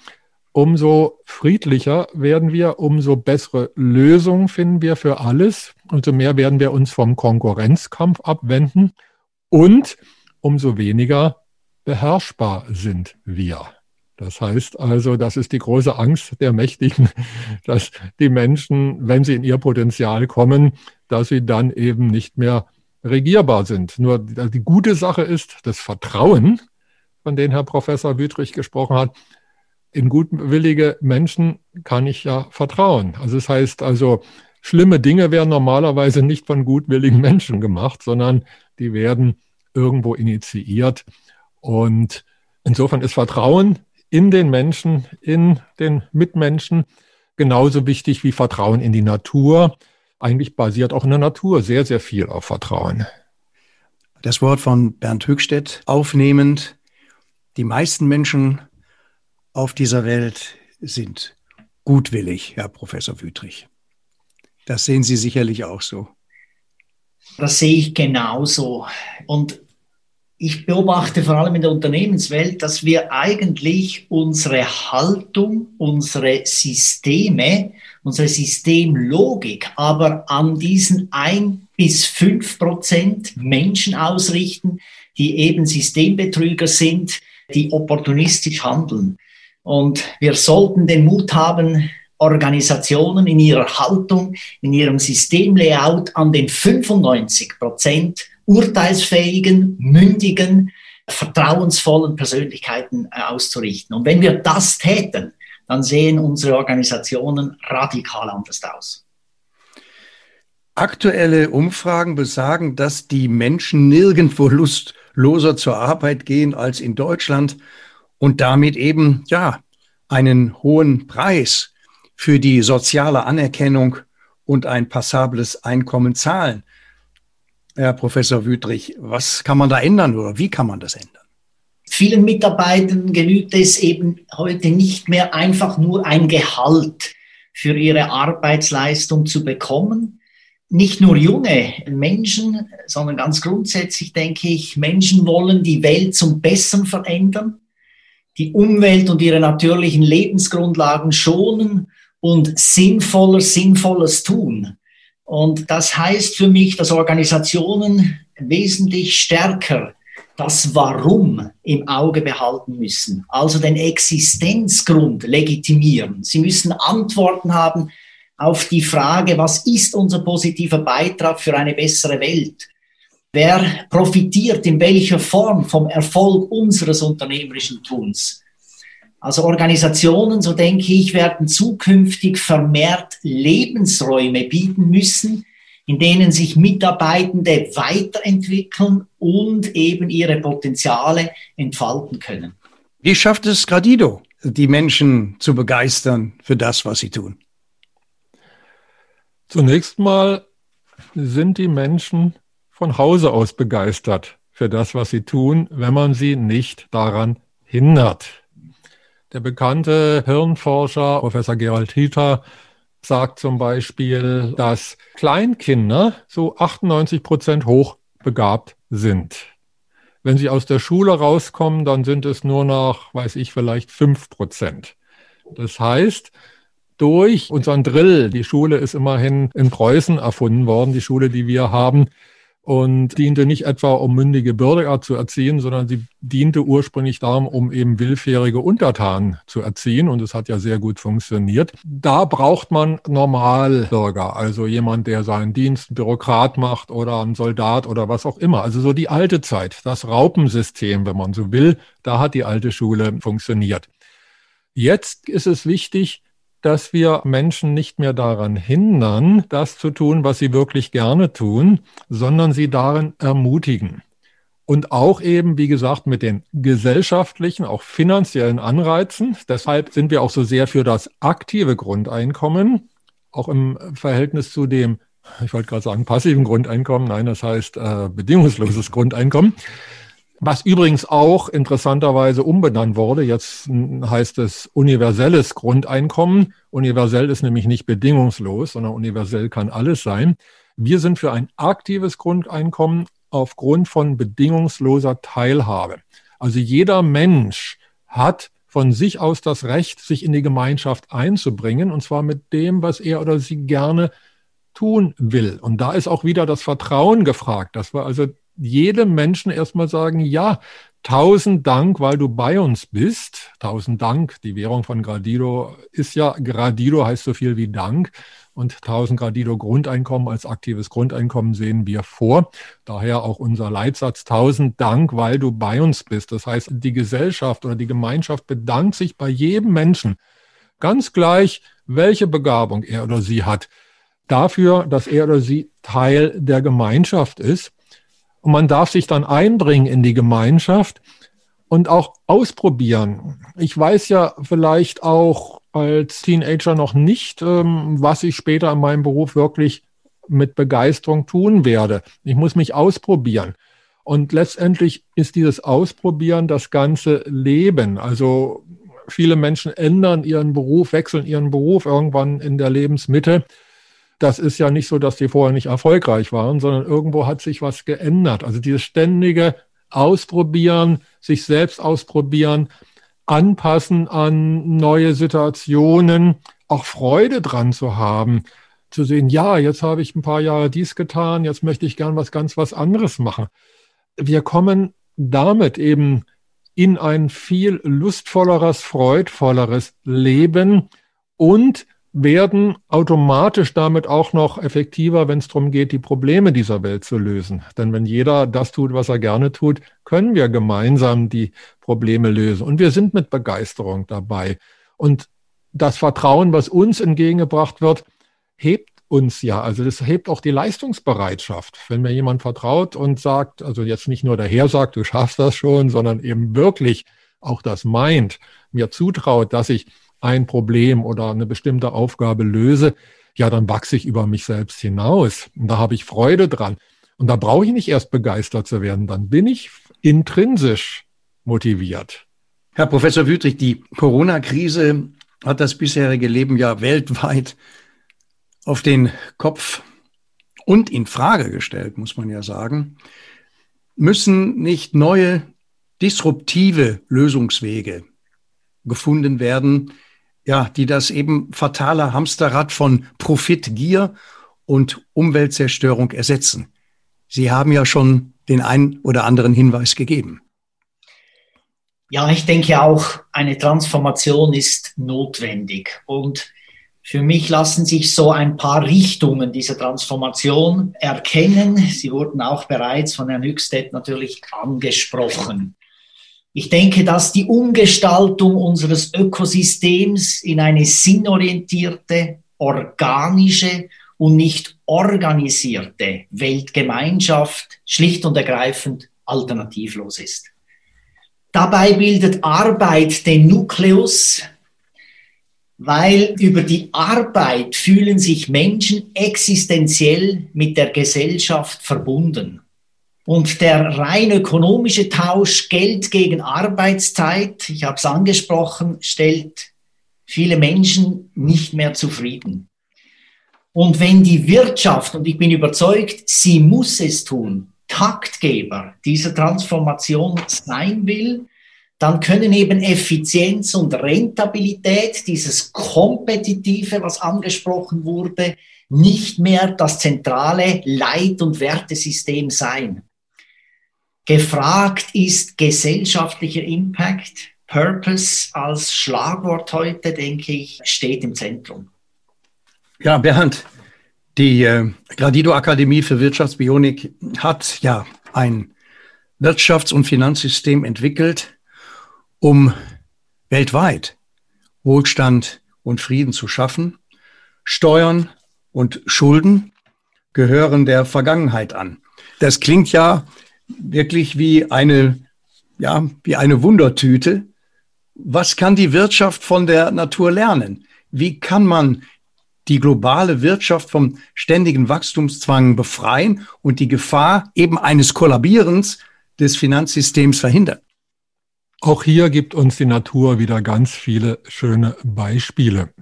umso friedlicher werden wir, umso bessere Lösungen finden wir für alles, umso mehr werden wir uns vom Konkurrenzkampf abwenden und umso weniger beherrschbar sind wir. Das heißt also, das ist die große Angst der Mächtigen, <laughs> dass die Menschen, wenn sie in ihr Potenzial kommen, dass sie dann eben nicht mehr regierbar sind. Nur die gute Sache ist, das Vertrauen, von dem Herr Professor Wüthrich gesprochen hat, in gutwillige Menschen kann ich ja vertrauen. Also das heißt also, schlimme Dinge werden normalerweise nicht von gutwilligen Menschen gemacht, sondern die werden irgendwo initiiert. Und insofern ist Vertrauen in den Menschen, in den Mitmenschen genauso wichtig wie Vertrauen in die Natur. Eigentlich basiert auch in der Natur sehr, sehr viel auf Vertrauen. Das Wort von Bernd Höchstedt aufnehmend. Die meisten Menschen auf dieser Welt sind gutwillig, Herr Professor Wüthrich. Das sehen Sie sicherlich auch so. Das sehe ich genauso. Und ich beobachte vor allem in der Unternehmenswelt, dass wir eigentlich unsere Haltung, unsere Systeme, unsere Systemlogik aber an diesen ein bis fünf Prozent Menschen ausrichten, die eben Systembetrüger sind, die opportunistisch handeln. Und wir sollten den Mut haben, Organisationen in ihrer Haltung, in ihrem Systemlayout an den 95 Prozent urteilsfähigen, mündigen, vertrauensvollen Persönlichkeiten äh, auszurichten. Und wenn wir das täten, dann sehen unsere Organisationen radikal anders aus. Aktuelle Umfragen besagen, dass die Menschen nirgendwo lustloser zur Arbeit gehen als in Deutschland und damit eben, ja, einen hohen Preis für die soziale Anerkennung und ein passables Einkommen zahlen. Herr Professor Wüthrich, was kann man da ändern oder wie kann man das ändern? Vielen Mitarbeitern genügt es eben heute nicht mehr einfach nur ein Gehalt für ihre Arbeitsleistung zu bekommen, nicht nur junge Menschen, sondern ganz grundsätzlich denke ich, Menschen wollen die Welt zum Besseren verändern, die Umwelt und ihre natürlichen Lebensgrundlagen schonen und sinnvoller, sinnvolles tun. Und das heißt für mich, dass Organisationen wesentlich stärker das Warum im Auge behalten müssen, also den Existenzgrund legitimieren. Sie müssen Antworten haben auf die Frage, was ist unser positiver Beitrag für eine bessere Welt? Wer profitiert in welcher Form vom Erfolg unseres unternehmerischen Tuns? Also Organisationen, so denke ich, werden zukünftig vermehrt Lebensräume bieten müssen, in denen sich Mitarbeitende weiterentwickeln und eben ihre Potenziale entfalten können. Wie schafft es Gradido, die Menschen zu begeistern für das, was sie tun? Zunächst mal sind die Menschen von Hause aus begeistert für das, was sie tun, wenn man sie nicht daran hindert. Der bekannte Hirnforscher Professor Gerald Hieter sagt zum Beispiel, dass Kleinkinder so 98 Prozent hochbegabt sind. Wenn sie aus der Schule rauskommen, dann sind es nur noch, weiß ich, vielleicht fünf Prozent. Das heißt, durch unseren Drill. Die Schule ist immerhin in Preußen erfunden worden, die Schule, die wir haben. Und diente nicht etwa, um mündige Bürger zu erziehen, sondern sie diente ursprünglich darum, um eben willfährige Untertanen zu erziehen. Und es hat ja sehr gut funktioniert. Da braucht man Normalbürger, also jemand, der seinen Dienst, Bürokrat macht oder ein Soldat oder was auch immer. Also so die alte Zeit, das Raupensystem, wenn man so will, da hat die alte Schule funktioniert. Jetzt ist es wichtig, dass wir Menschen nicht mehr daran hindern, das zu tun, was sie wirklich gerne tun, sondern sie darin ermutigen. Und auch eben, wie gesagt, mit den gesellschaftlichen, auch finanziellen Anreizen. Deshalb sind wir auch so sehr für das aktive Grundeinkommen, auch im Verhältnis zu dem, ich wollte gerade sagen, passiven Grundeinkommen, nein, das heißt äh, bedingungsloses Grundeinkommen. Was übrigens auch interessanterweise umbenannt wurde. Jetzt heißt es universelles Grundeinkommen. Universell ist nämlich nicht bedingungslos, sondern universell kann alles sein. Wir sind für ein aktives Grundeinkommen aufgrund von bedingungsloser Teilhabe. Also jeder Mensch hat von sich aus das Recht, sich in die Gemeinschaft einzubringen, und zwar mit dem, was er oder sie gerne tun will. Und da ist auch wieder das Vertrauen gefragt, dass wir also jedem Menschen erstmal sagen, ja, tausend Dank, weil du bei uns bist. Tausend Dank, die Währung von Gradido ist ja, Gradido heißt so viel wie Dank. Und 1000 Gradido Grundeinkommen als aktives Grundeinkommen sehen wir vor. Daher auch unser Leitsatz 1000 Dank, weil du bei uns bist. Das heißt, die Gesellschaft oder die Gemeinschaft bedankt sich bei jedem Menschen, ganz gleich, welche Begabung er oder sie hat, dafür, dass er oder sie Teil der Gemeinschaft ist. Und man darf sich dann einbringen in die Gemeinschaft und auch ausprobieren. Ich weiß ja vielleicht auch als Teenager noch nicht, ähm, was ich später in meinem Beruf wirklich mit Begeisterung tun werde. Ich muss mich ausprobieren. Und letztendlich ist dieses Ausprobieren das ganze Leben. Also viele Menschen ändern ihren Beruf, wechseln ihren Beruf irgendwann in der Lebensmitte das ist ja nicht so, dass die vorher nicht erfolgreich waren, sondern irgendwo hat sich was geändert. Also dieses ständige Ausprobieren, sich selbst ausprobieren, anpassen an neue Situationen, auch Freude dran zu haben, zu sehen, ja, jetzt habe ich ein paar Jahre dies getan, jetzt möchte ich gern was ganz was anderes machen. Wir kommen damit eben in ein viel lustvolleres, freudvolleres Leben und werden automatisch damit auch noch effektiver, wenn es darum geht, die Probleme dieser Welt zu lösen. Denn wenn jeder das tut, was er gerne tut, können wir gemeinsam die Probleme lösen. Und wir sind mit Begeisterung dabei. Und das Vertrauen, was uns entgegengebracht wird, hebt uns ja. Also das hebt auch die Leistungsbereitschaft. Wenn mir jemand vertraut und sagt, also jetzt nicht nur daher sagt, du schaffst das schon, sondern eben wirklich auch das meint, mir zutraut, dass ich ein Problem oder eine bestimmte Aufgabe löse, ja, dann wachse ich über mich selbst hinaus. Und da habe ich Freude dran. Und da brauche ich nicht erst begeistert zu werden, dann bin ich intrinsisch motiviert. Herr Professor Wüttrich, die Corona-Krise hat das bisherige Leben ja weltweit auf den Kopf und in Frage gestellt, muss man ja sagen. Müssen nicht neue disruptive Lösungswege gefunden werden, ja, die das eben fatale Hamsterrad von Profit, Gier und Umweltzerstörung ersetzen. Sie haben ja schon den einen oder anderen Hinweis gegeben. Ja, ich denke auch, eine Transformation ist notwendig. Und für mich lassen sich so ein paar Richtungen dieser Transformation erkennen. Sie wurden auch bereits von Herrn Hüxtedt natürlich angesprochen. Ich denke, dass die Umgestaltung unseres Ökosystems in eine sinnorientierte, organische und nicht organisierte Weltgemeinschaft schlicht und ergreifend alternativlos ist. Dabei bildet Arbeit den Nukleus, weil über die Arbeit fühlen sich Menschen existenziell mit der Gesellschaft verbunden. Und der rein ökonomische Tausch Geld gegen Arbeitszeit, ich habe es angesprochen, stellt viele Menschen nicht mehr zufrieden. Und wenn die Wirtschaft, und ich bin überzeugt, sie muss es tun, Taktgeber dieser Transformation sein will, dann können eben Effizienz und Rentabilität, dieses Kompetitive, was angesprochen wurde, nicht mehr das zentrale Leit- und Wertesystem sein. Gefragt ist gesellschaftlicher Impact. Purpose als Schlagwort heute, denke ich, steht im Zentrum. Ja, Bernd, die äh, Gradido Akademie für Wirtschaftsbionik hat ja ein Wirtschafts- und Finanzsystem entwickelt, um weltweit Wohlstand und Frieden zu schaffen. Steuern und Schulden gehören der Vergangenheit an. Das klingt ja wirklich wie eine, ja, wie eine Wundertüte. Was kann die Wirtschaft von der Natur lernen? Wie kann man die globale Wirtschaft vom ständigen Wachstumszwang befreien und die Gefahr eben eines Kollabierens des Finanzsystems verhindern? Auch hier gibt uns die Natur wieder ganz viele schöne Beispiele.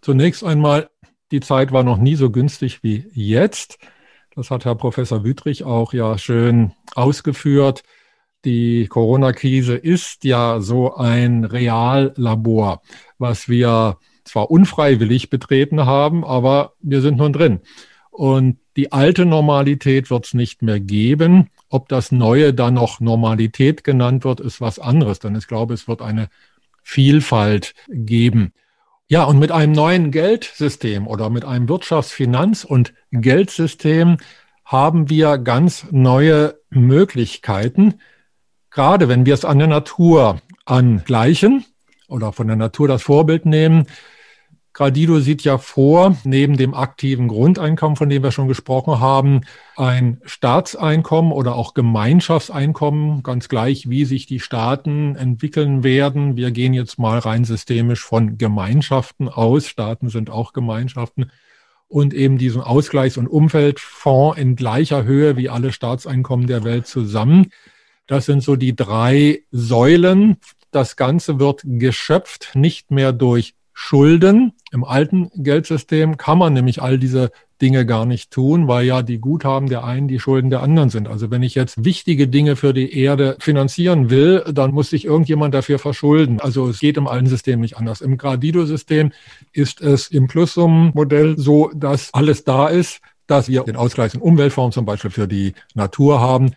Zunächst einmal, die Zeit war noch nie so günstig wie jetzt. Das hat Herr Professor Wüttrich auch ja schön ausgeführt. Die Corona-Krise ist ja so ein Reallabor, was wir zwar unfreiwillig betreten haben, aber wir sind nun drin. Und die alte Normalität wird es nicht mehr geben. Ob das Neue dann noch Normalität genannt wird, ist was anderes, denn ich glaube, es wird eine Vielfalt geben. Ja, und mit einem neuen Geldsystem oder mit einem Wirtschafts-, Finanz- und Geldsystem haben wir ganz neue Möglichkeiten, gerade wenn wir es an der Natur angleichen oder von der Natur das Vorbild nehmen, Gradido sieht ja vor, neben dem aktiven Grundeinkommen, von dem wir schon gesprochen haben, ein Staatseinkommen oder auch Gemeinschaftseinkommen, ganz gleich, wie sich die Staaten entwickeln werden. Wir gehen jetzt mal rein systemisch von Gemeinschaften aus. Staaten sind auch Gemeinschaften. Und eben diesen Ausgleichs- und Umweltfonds in gleicher Höhe wie alle Staatseinkommen der Welt zusammen. Das sind so die drei Säulen. Das Ganze wird geschöpft, nicht mehr durch Schulden. Im alten Geldsystem kann man nämlich all diese Dinge gar nicht tun, weil ja die Guthaben der einen die Schulden der anderen sind. Also wenn ich jetzt wichtige Dinge für die Erde finanzieren will, dann muss sich irgendjemand dafür verschulden. Also es geht im alten System nicht anders. Im Gradido-System ist es im Plussum-Modell so, dass alles da ist, dass wir den Ausgleichs- und Umweltfonds zum Beispiel für die Natur haben,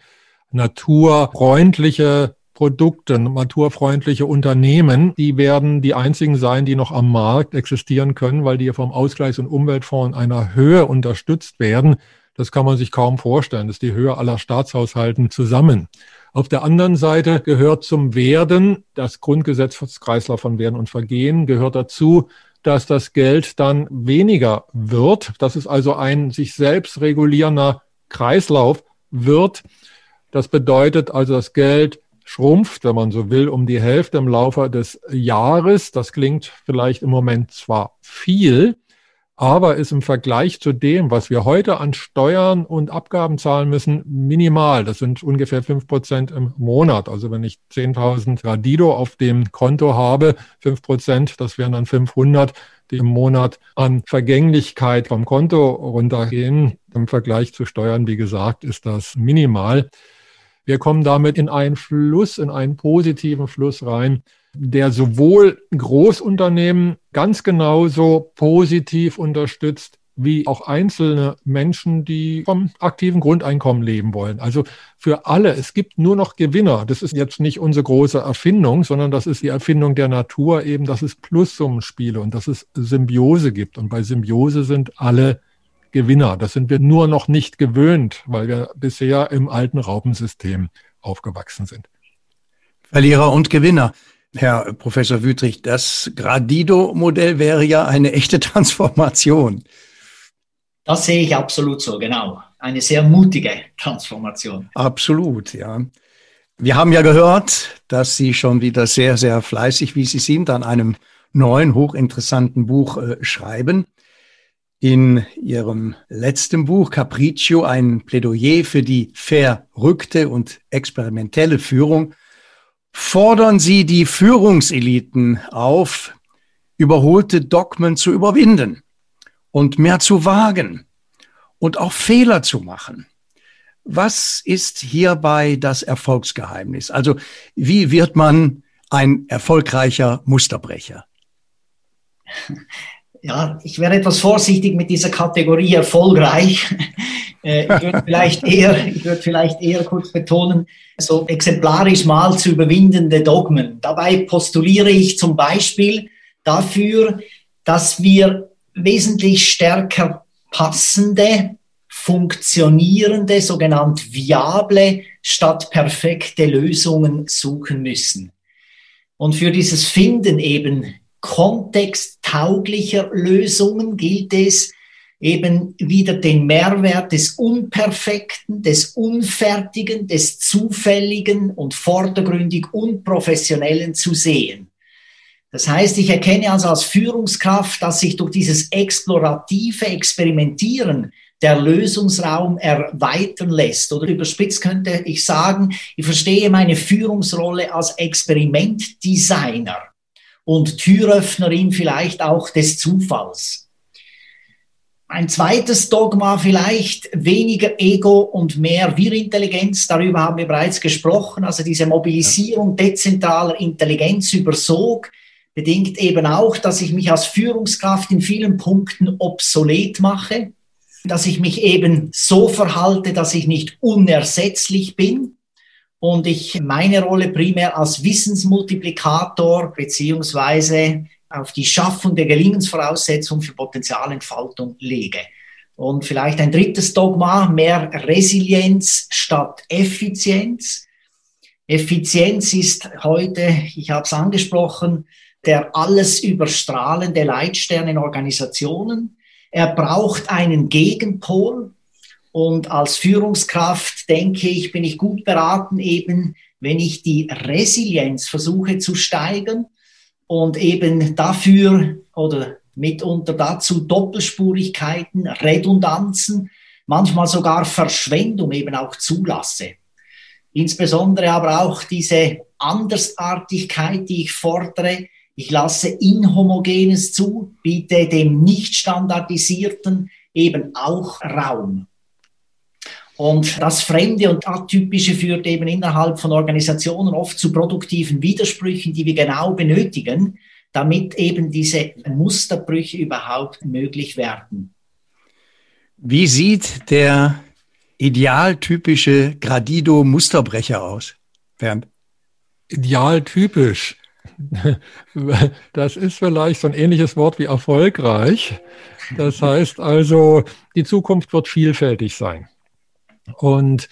naturfreundliche Produkte, naturfreundliche Unternehmen, die werden die einzigen sein, die noch am Markt existieren können, weil die vom Ausgleichs- und Umweltfonds in einer Höhe unterstützt werden. Das kann man sich kaum vorstellen. Das ist die Höhe aller Staatshaushalten zusammen. Auf der anderen Seite gehört zum Werden, das Grundgesetzkreislauf von Werden und Vergehen gehört dazu, dass das Geld dann weniger wird, dass es also ein sich selbst regulierender Kreislauf wird. Das bedeutet also, das Geld schrumpft, wenn man so will, um die Hälfte im Laufe des Jahres. Das klingt vielleicht im Moment zwar viel, aber ist im Vergleich zu dem, was wir heute an Steuern und Abgaben zahlen müssen, minimal. Das sind ungefähr fünf Prozent im Monat. Also wenn ich 10.000 Radido auf dem Konto habe, fünf Prozent, das wären dann 500, die im Monat an Vergänglichkeit vom Konto runtergehen. Im Vergleich zu Steuern, wie gesagt, ist das minimal. Wir kommen damit in einen Fluss, in einen positiven Fluss rein, der sowohl Großunternehmen ganz genauso positiv unterstützt, wie auch einzelne Menschen, die vom aktiven Grundeinkommen leben wollen. Also für alle, es gibt nur noch Gewinner. Das ist jetzt nicht unsere große Erfindung, sondern das ist die Erfindung der Natur eben, dass es Plussummenspiele und dass es Symbiose gibt. Und bei Symbiose sind alle Gewinner. Das sind wir nur noch nicht gewöhnt, weil wir bisher im alten Raubensystem aufgewachsen sind. Verlierer und Gewinner. Herr Professor Wüttrich, das Gradido-Modell wäre ja eine echte Transformation. Das sehe ich absolut so, genau. Eine sehr mutige Transformation. Absolut, ja. Wir haben ja gehört, dass Sie schon wieder sehr, sehr fleißig, wie Sie sind, an einem neuen, hochinteressanten Buch äh, schreiben. In Ihrem letzten Buch Capriccio ein Plädoyer für die verrückte und experimentelle Führung fordern Sie die Führungseliten auf, überholte Dogmen zu überwinden und mehr zu wagen und auch Fehler zu machen. Was ist hierbei das Erfolgsgeheimnis? Also wie wird man ein erfolgreicher Musterbrecher? <laughs> Ja, ich wäre etwas vorsichtig mit dieser Kategorie erfolgreich. <laughs> Äh, ich würde vielleicht eher, ich würde vielleicht eher kurz betonen, so exemplarisch mal zu überwindende Dogmen. Dabei postuliere ich zum Beispiel dafür, dass wir wesentlich stärker passende, funktionierende, sogenannt viable statt perfekte Lösungen suchen müssen. Und für dieses Finden eben kontexttauglicher Lösungen gilt es, eben wieder den Mehrwert des Unperfekten, des Unfertigen, des Zufälligen und vordergründig Unprofessionellen zu sehen. Das heißt, ich erkenne also als Führungskraft, dass sich durch dieses explorative Experimentieren der Lösungsraum erweitern lässt. Oder überspitzt könnte ich sagen, ich verstehe meine Führungsrolle als Experimentdesigner und Türöffnerin vielleicht auch des Zufalls. Ein zweites Dogma vielleicht weniger Ego und mehr Wir-Intelligenz. Darüber haben wir bereits gesprochen. Also diese Mobilisierung dezentraler Intelligenz über Sog bedingt eben auch, dass ich mich als Führungskraft in vielen Punkten obsolet mache, dass ich mich eben so verhalte, dass ich nicht unersetzlich bin und ich meine Rolle primär als Wissensmultiplikator beziehungsweise auf die Schaffung der Gelingensvoraussetzungen für Potenzialentfaltung lege. Und vielleicht ein drittes Dogma, mehr Resilienz statt Effizienz. Effizienz ist heute, ich habe es angesprochen, der alles überstrahlende Leitstern in Organisationen. Er braucht einen Gegenpol. Und als Führungskraft denke ich, bin ich gut beraten, eben wenn ich die Resilienz versuche zu steigern und eben dafür oder mitunter dazu Doppelspurigkeiten, Redundanzen, manchmal sogar Verschwendung eben auch zulasse. Insbesondere aber auch diese Andersartigkeit, die ich fordere. Ich lasse Inhomogenes zu, biete dem nicht standardisierten eben auch Raum. Und das Fremde und Atypische führt eben innerhalb von Organisationen oft zu produktiven Widersprüchen, die wir genau benötigen, damit eben diese Musterbrüche überhaupt möglich werden. Wie sieht der idealtypische Gradido-Musterbrecher aus, Bernd? Idealtypisch. Das ist vielleicht so ein ähnliches Wort wie erfolgreich. Das heißt also, die Zukunft wird vielfältig sein. Und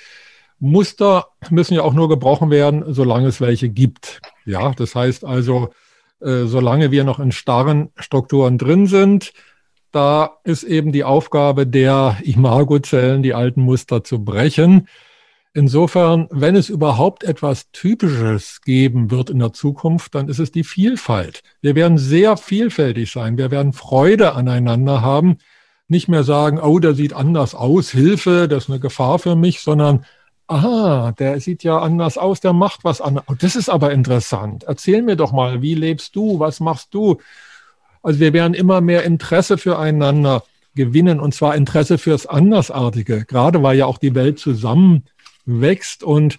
Muster müssen ja auch nur gebrochen werden, solange es welche gibt. Ja, das heißt also, äh, solange wir noch in starren Strukturen drin sind, da ist eben die Aufgabe der Imagozellen, die alten Muster zu brechen. Insofern, wenn es überhaupt etwas Typisches geben wird in der Zukunft, dann ist es die Vielfalt. Wir werden sehr vielfältig sein. Wir werden Freude aneinander haben. Nicht mehr sagen, oh, der sieht anders aus, Hilfe, das ist eine Gefahr für mich, sondern, aha, der sieht ja anders aus, der macht was anderes. Oh, das ist aber interessant. Erzähl mir doch mal, wie lebst du, was machst du? Also wir werden immer mehr Interesse füreinander gewinnen und zwar Interesse fürs Andersartige. Gerade weil ja auch die Welt zusammenwächst und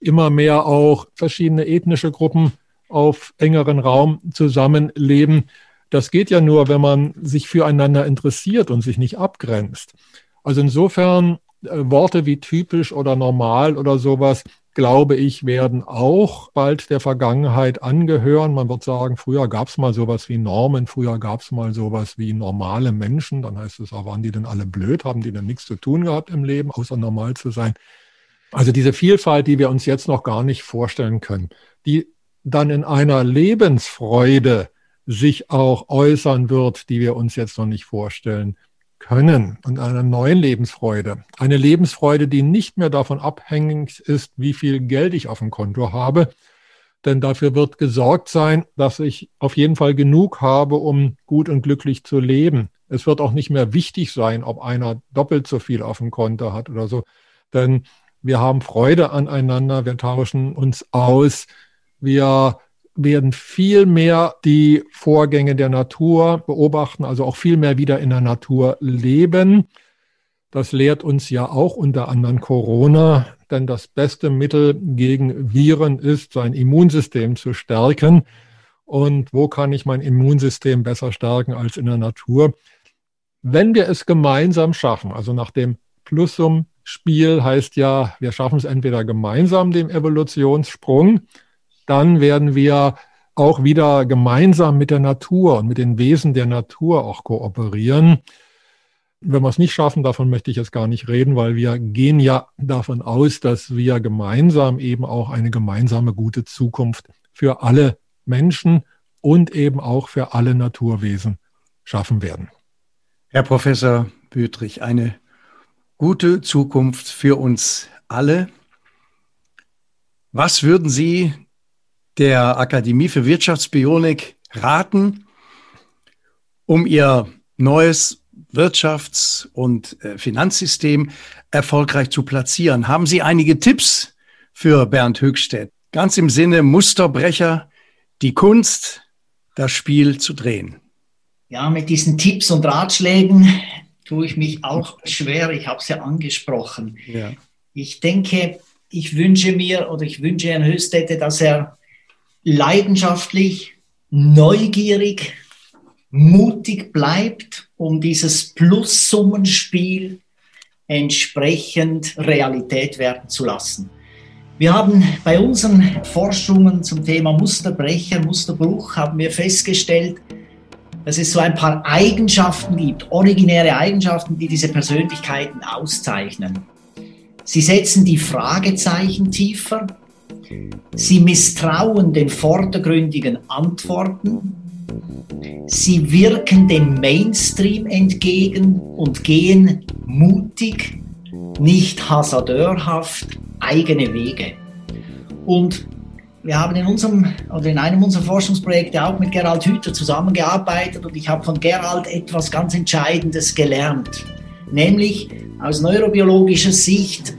immer mehr auch verschiedene ethnische Gruppen auf engeren Raum zusammenleben. Das geht ja nur, wenn man sich füreinander interessiert und sich nicht abgrenzt. Also insofern äh, Worte wie typisch oder normal oder sowas glaube ich, werden auch bald der Vergangenheit angehören. Man wird sagen, früher gab es mal sowas wie Normen, früher gab es mal sowas wie normale Menschen. Dann heißt es auch, waren die denn alle blöd, haben die denn nichts zu tun gehabt im Leben, außer normal zu sein. Also diese Vielfalt, die wir uns jetzt noch gar nicht vorstellen können, die dann in einer Lebensfreude sich auch äußern wird, die wir uns jetzt noch nicht vorstellen können und einer neuen Lebensfreude. Eine Lebensfreude, die nicht mehr davon abhängig ist, wie viel Geld ich auf dem Konto habe. Denn dafür wird gesorgt sein, dass ich auf jeden Fall genug habe, um gut und glücklich zu leben. Es wird auch nicht mehr wichtig sein, ob einer doppelt so viel auf dem Konto hat oder so. Denn wir haben Freude aneinander, wir tauschen uns aus, wir werden viel mehr die Vorgänge der Natur beobachten, also auch viel mehr wieder in der Natur leben. Das lehrt uns ja auch unter anderem Corona, denn das beste Mittel gegen Viren ist, sein Immunsystem zu stärken. Und wo kann ich mein Immunsystem besser stärken als in der Natur? Wenn wir es gemeinsam schaffen, also nach dem Plusum-Spiel heißt ja, wir schaffen es entweder gemeinsam, den Evolutionssprung, dann werden wir auch wieder gemeinsam mit der Natur und mit den Wesen der Natur auch kooperieren. Wenn wir es nicht schaffen, davon möchte ich jetzt gar nicht reden, weil wir gehen ja davon aus, dass wir gemeinsam eben auch eine gemeinsame gute Zukunft für alle Menschen und eben auch für alle Naturwesen schaffen werden. Herr Professor Bütrich, eine gute Zukunft für uns alle. Was würden Sie der Akademie für Wirtschaftsbionik raten, um ihr neues Wirtschafts- und äh, Finanzsystem erfolgreich zu platzieren. Haben Sie einige Tipps für Bernd Höchstädt? Ganz im Sinne Musterbrecher, die Kunst, das Spiel zu drehen. Ja, mit diesen Tipps und Ratschlägen tue ich mich auch schwer. Ich habe es ja angesprochen. Ja. Ich denke, ich wünsche mir oder ich wünsche Herrn Höchstädte, dass er leidenschaftlich, neugierig, mutig bleibt, um dieses Plussummenspiel entsprechend Realität werden zu lassen. Wir haben bei unseren Forschungen zum Thema Musterbrecher, Musterbruch, haben wir festgestellt, dass es so ein paar Eigenschaften gibt, originäre Eigenschaften, die diese Persönlichkeiten auszeichnen. Sie setzen die Fragezeichen tiefer, Sie misstrauen den vordergründigen Antworten. Sie wirken dem Mainstream entgegen und gehen mutig, nicht hasardeurhaft, eigene Wege. Und wir haben in unserem oder in einem unserer Forschungsprojekte auch mit Gerald Hüther zusammengearbeitet und ich habe von Gerald etwas ganz Entscheidendes gelernt, nämlich aus neurobiologischer Sicht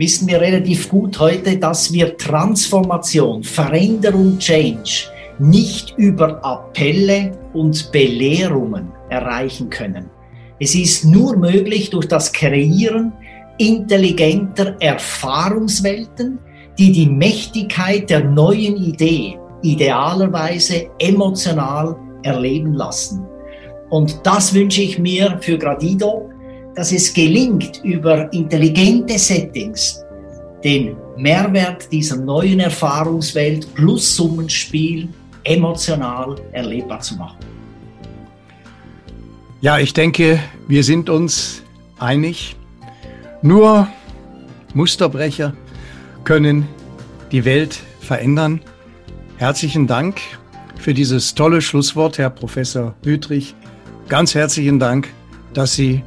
wissen wir relativ gut heute, dass wir Transformation, Veränderung, Change nicht über Appelle und Belehrungen erreichen können. Es ist nur möglich durch das Kreieren intelligenter Erfahrungswelten, die die Mächtigkeit der neuen Idee idealerweise emotional erleben lassen. Und das wünsche ich mir für Gradido, dass es gelingt, über intelligente Settings den Mehrwert dieser neuen Erfahrungswelt plus Summenspiel emotional erlebbar zu machen. Ja, ich denke, wir sind uns einig. Nur Musterbrecher können die Welt verändern. Herzlichen Dank für dieses tolle Schlusswort, Herr Professor Wüthrich. Ganz herzlichen Dank, dass Sie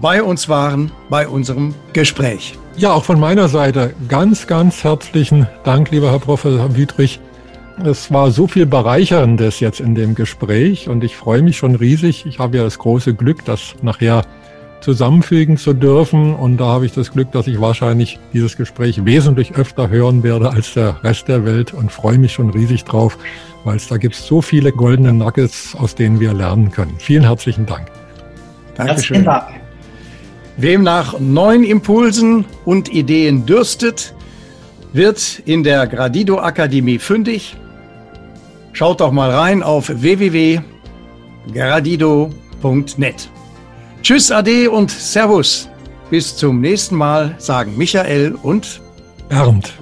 bei uns waren, bei unserem Gespräch. Ja, auch von meiner Seite ganz, ganz herzlichen Dank, lieber Herr Professor Wüthrich. Es war so viel Bereicherndes jetzt in dem Gespräch und ich freue mich schon riesig. Ich habe ja das große Glück, das nachher zusammenfügen zu dürfen und da habe ich das Glück, dass ich wahrscheinlich dieses Gespräch wesentlich öfter hören werde als der Rest der Welt und freue mich schon riesig drauf, weil es da gibt so viele goldene Nuggets, aus denen wir lernen können. Vielen herzlichen Dank. Dankeschön. Herzlichen Dank. Wem nach neuen Impulsen und Ideen dürstet, wird in der Gradido Akademie fündig. Schaut doch mal rein auf www.gradido.net. Tschüss, Ade und Servus. Bis zum nächsten Mal sagen Michael und Bernd.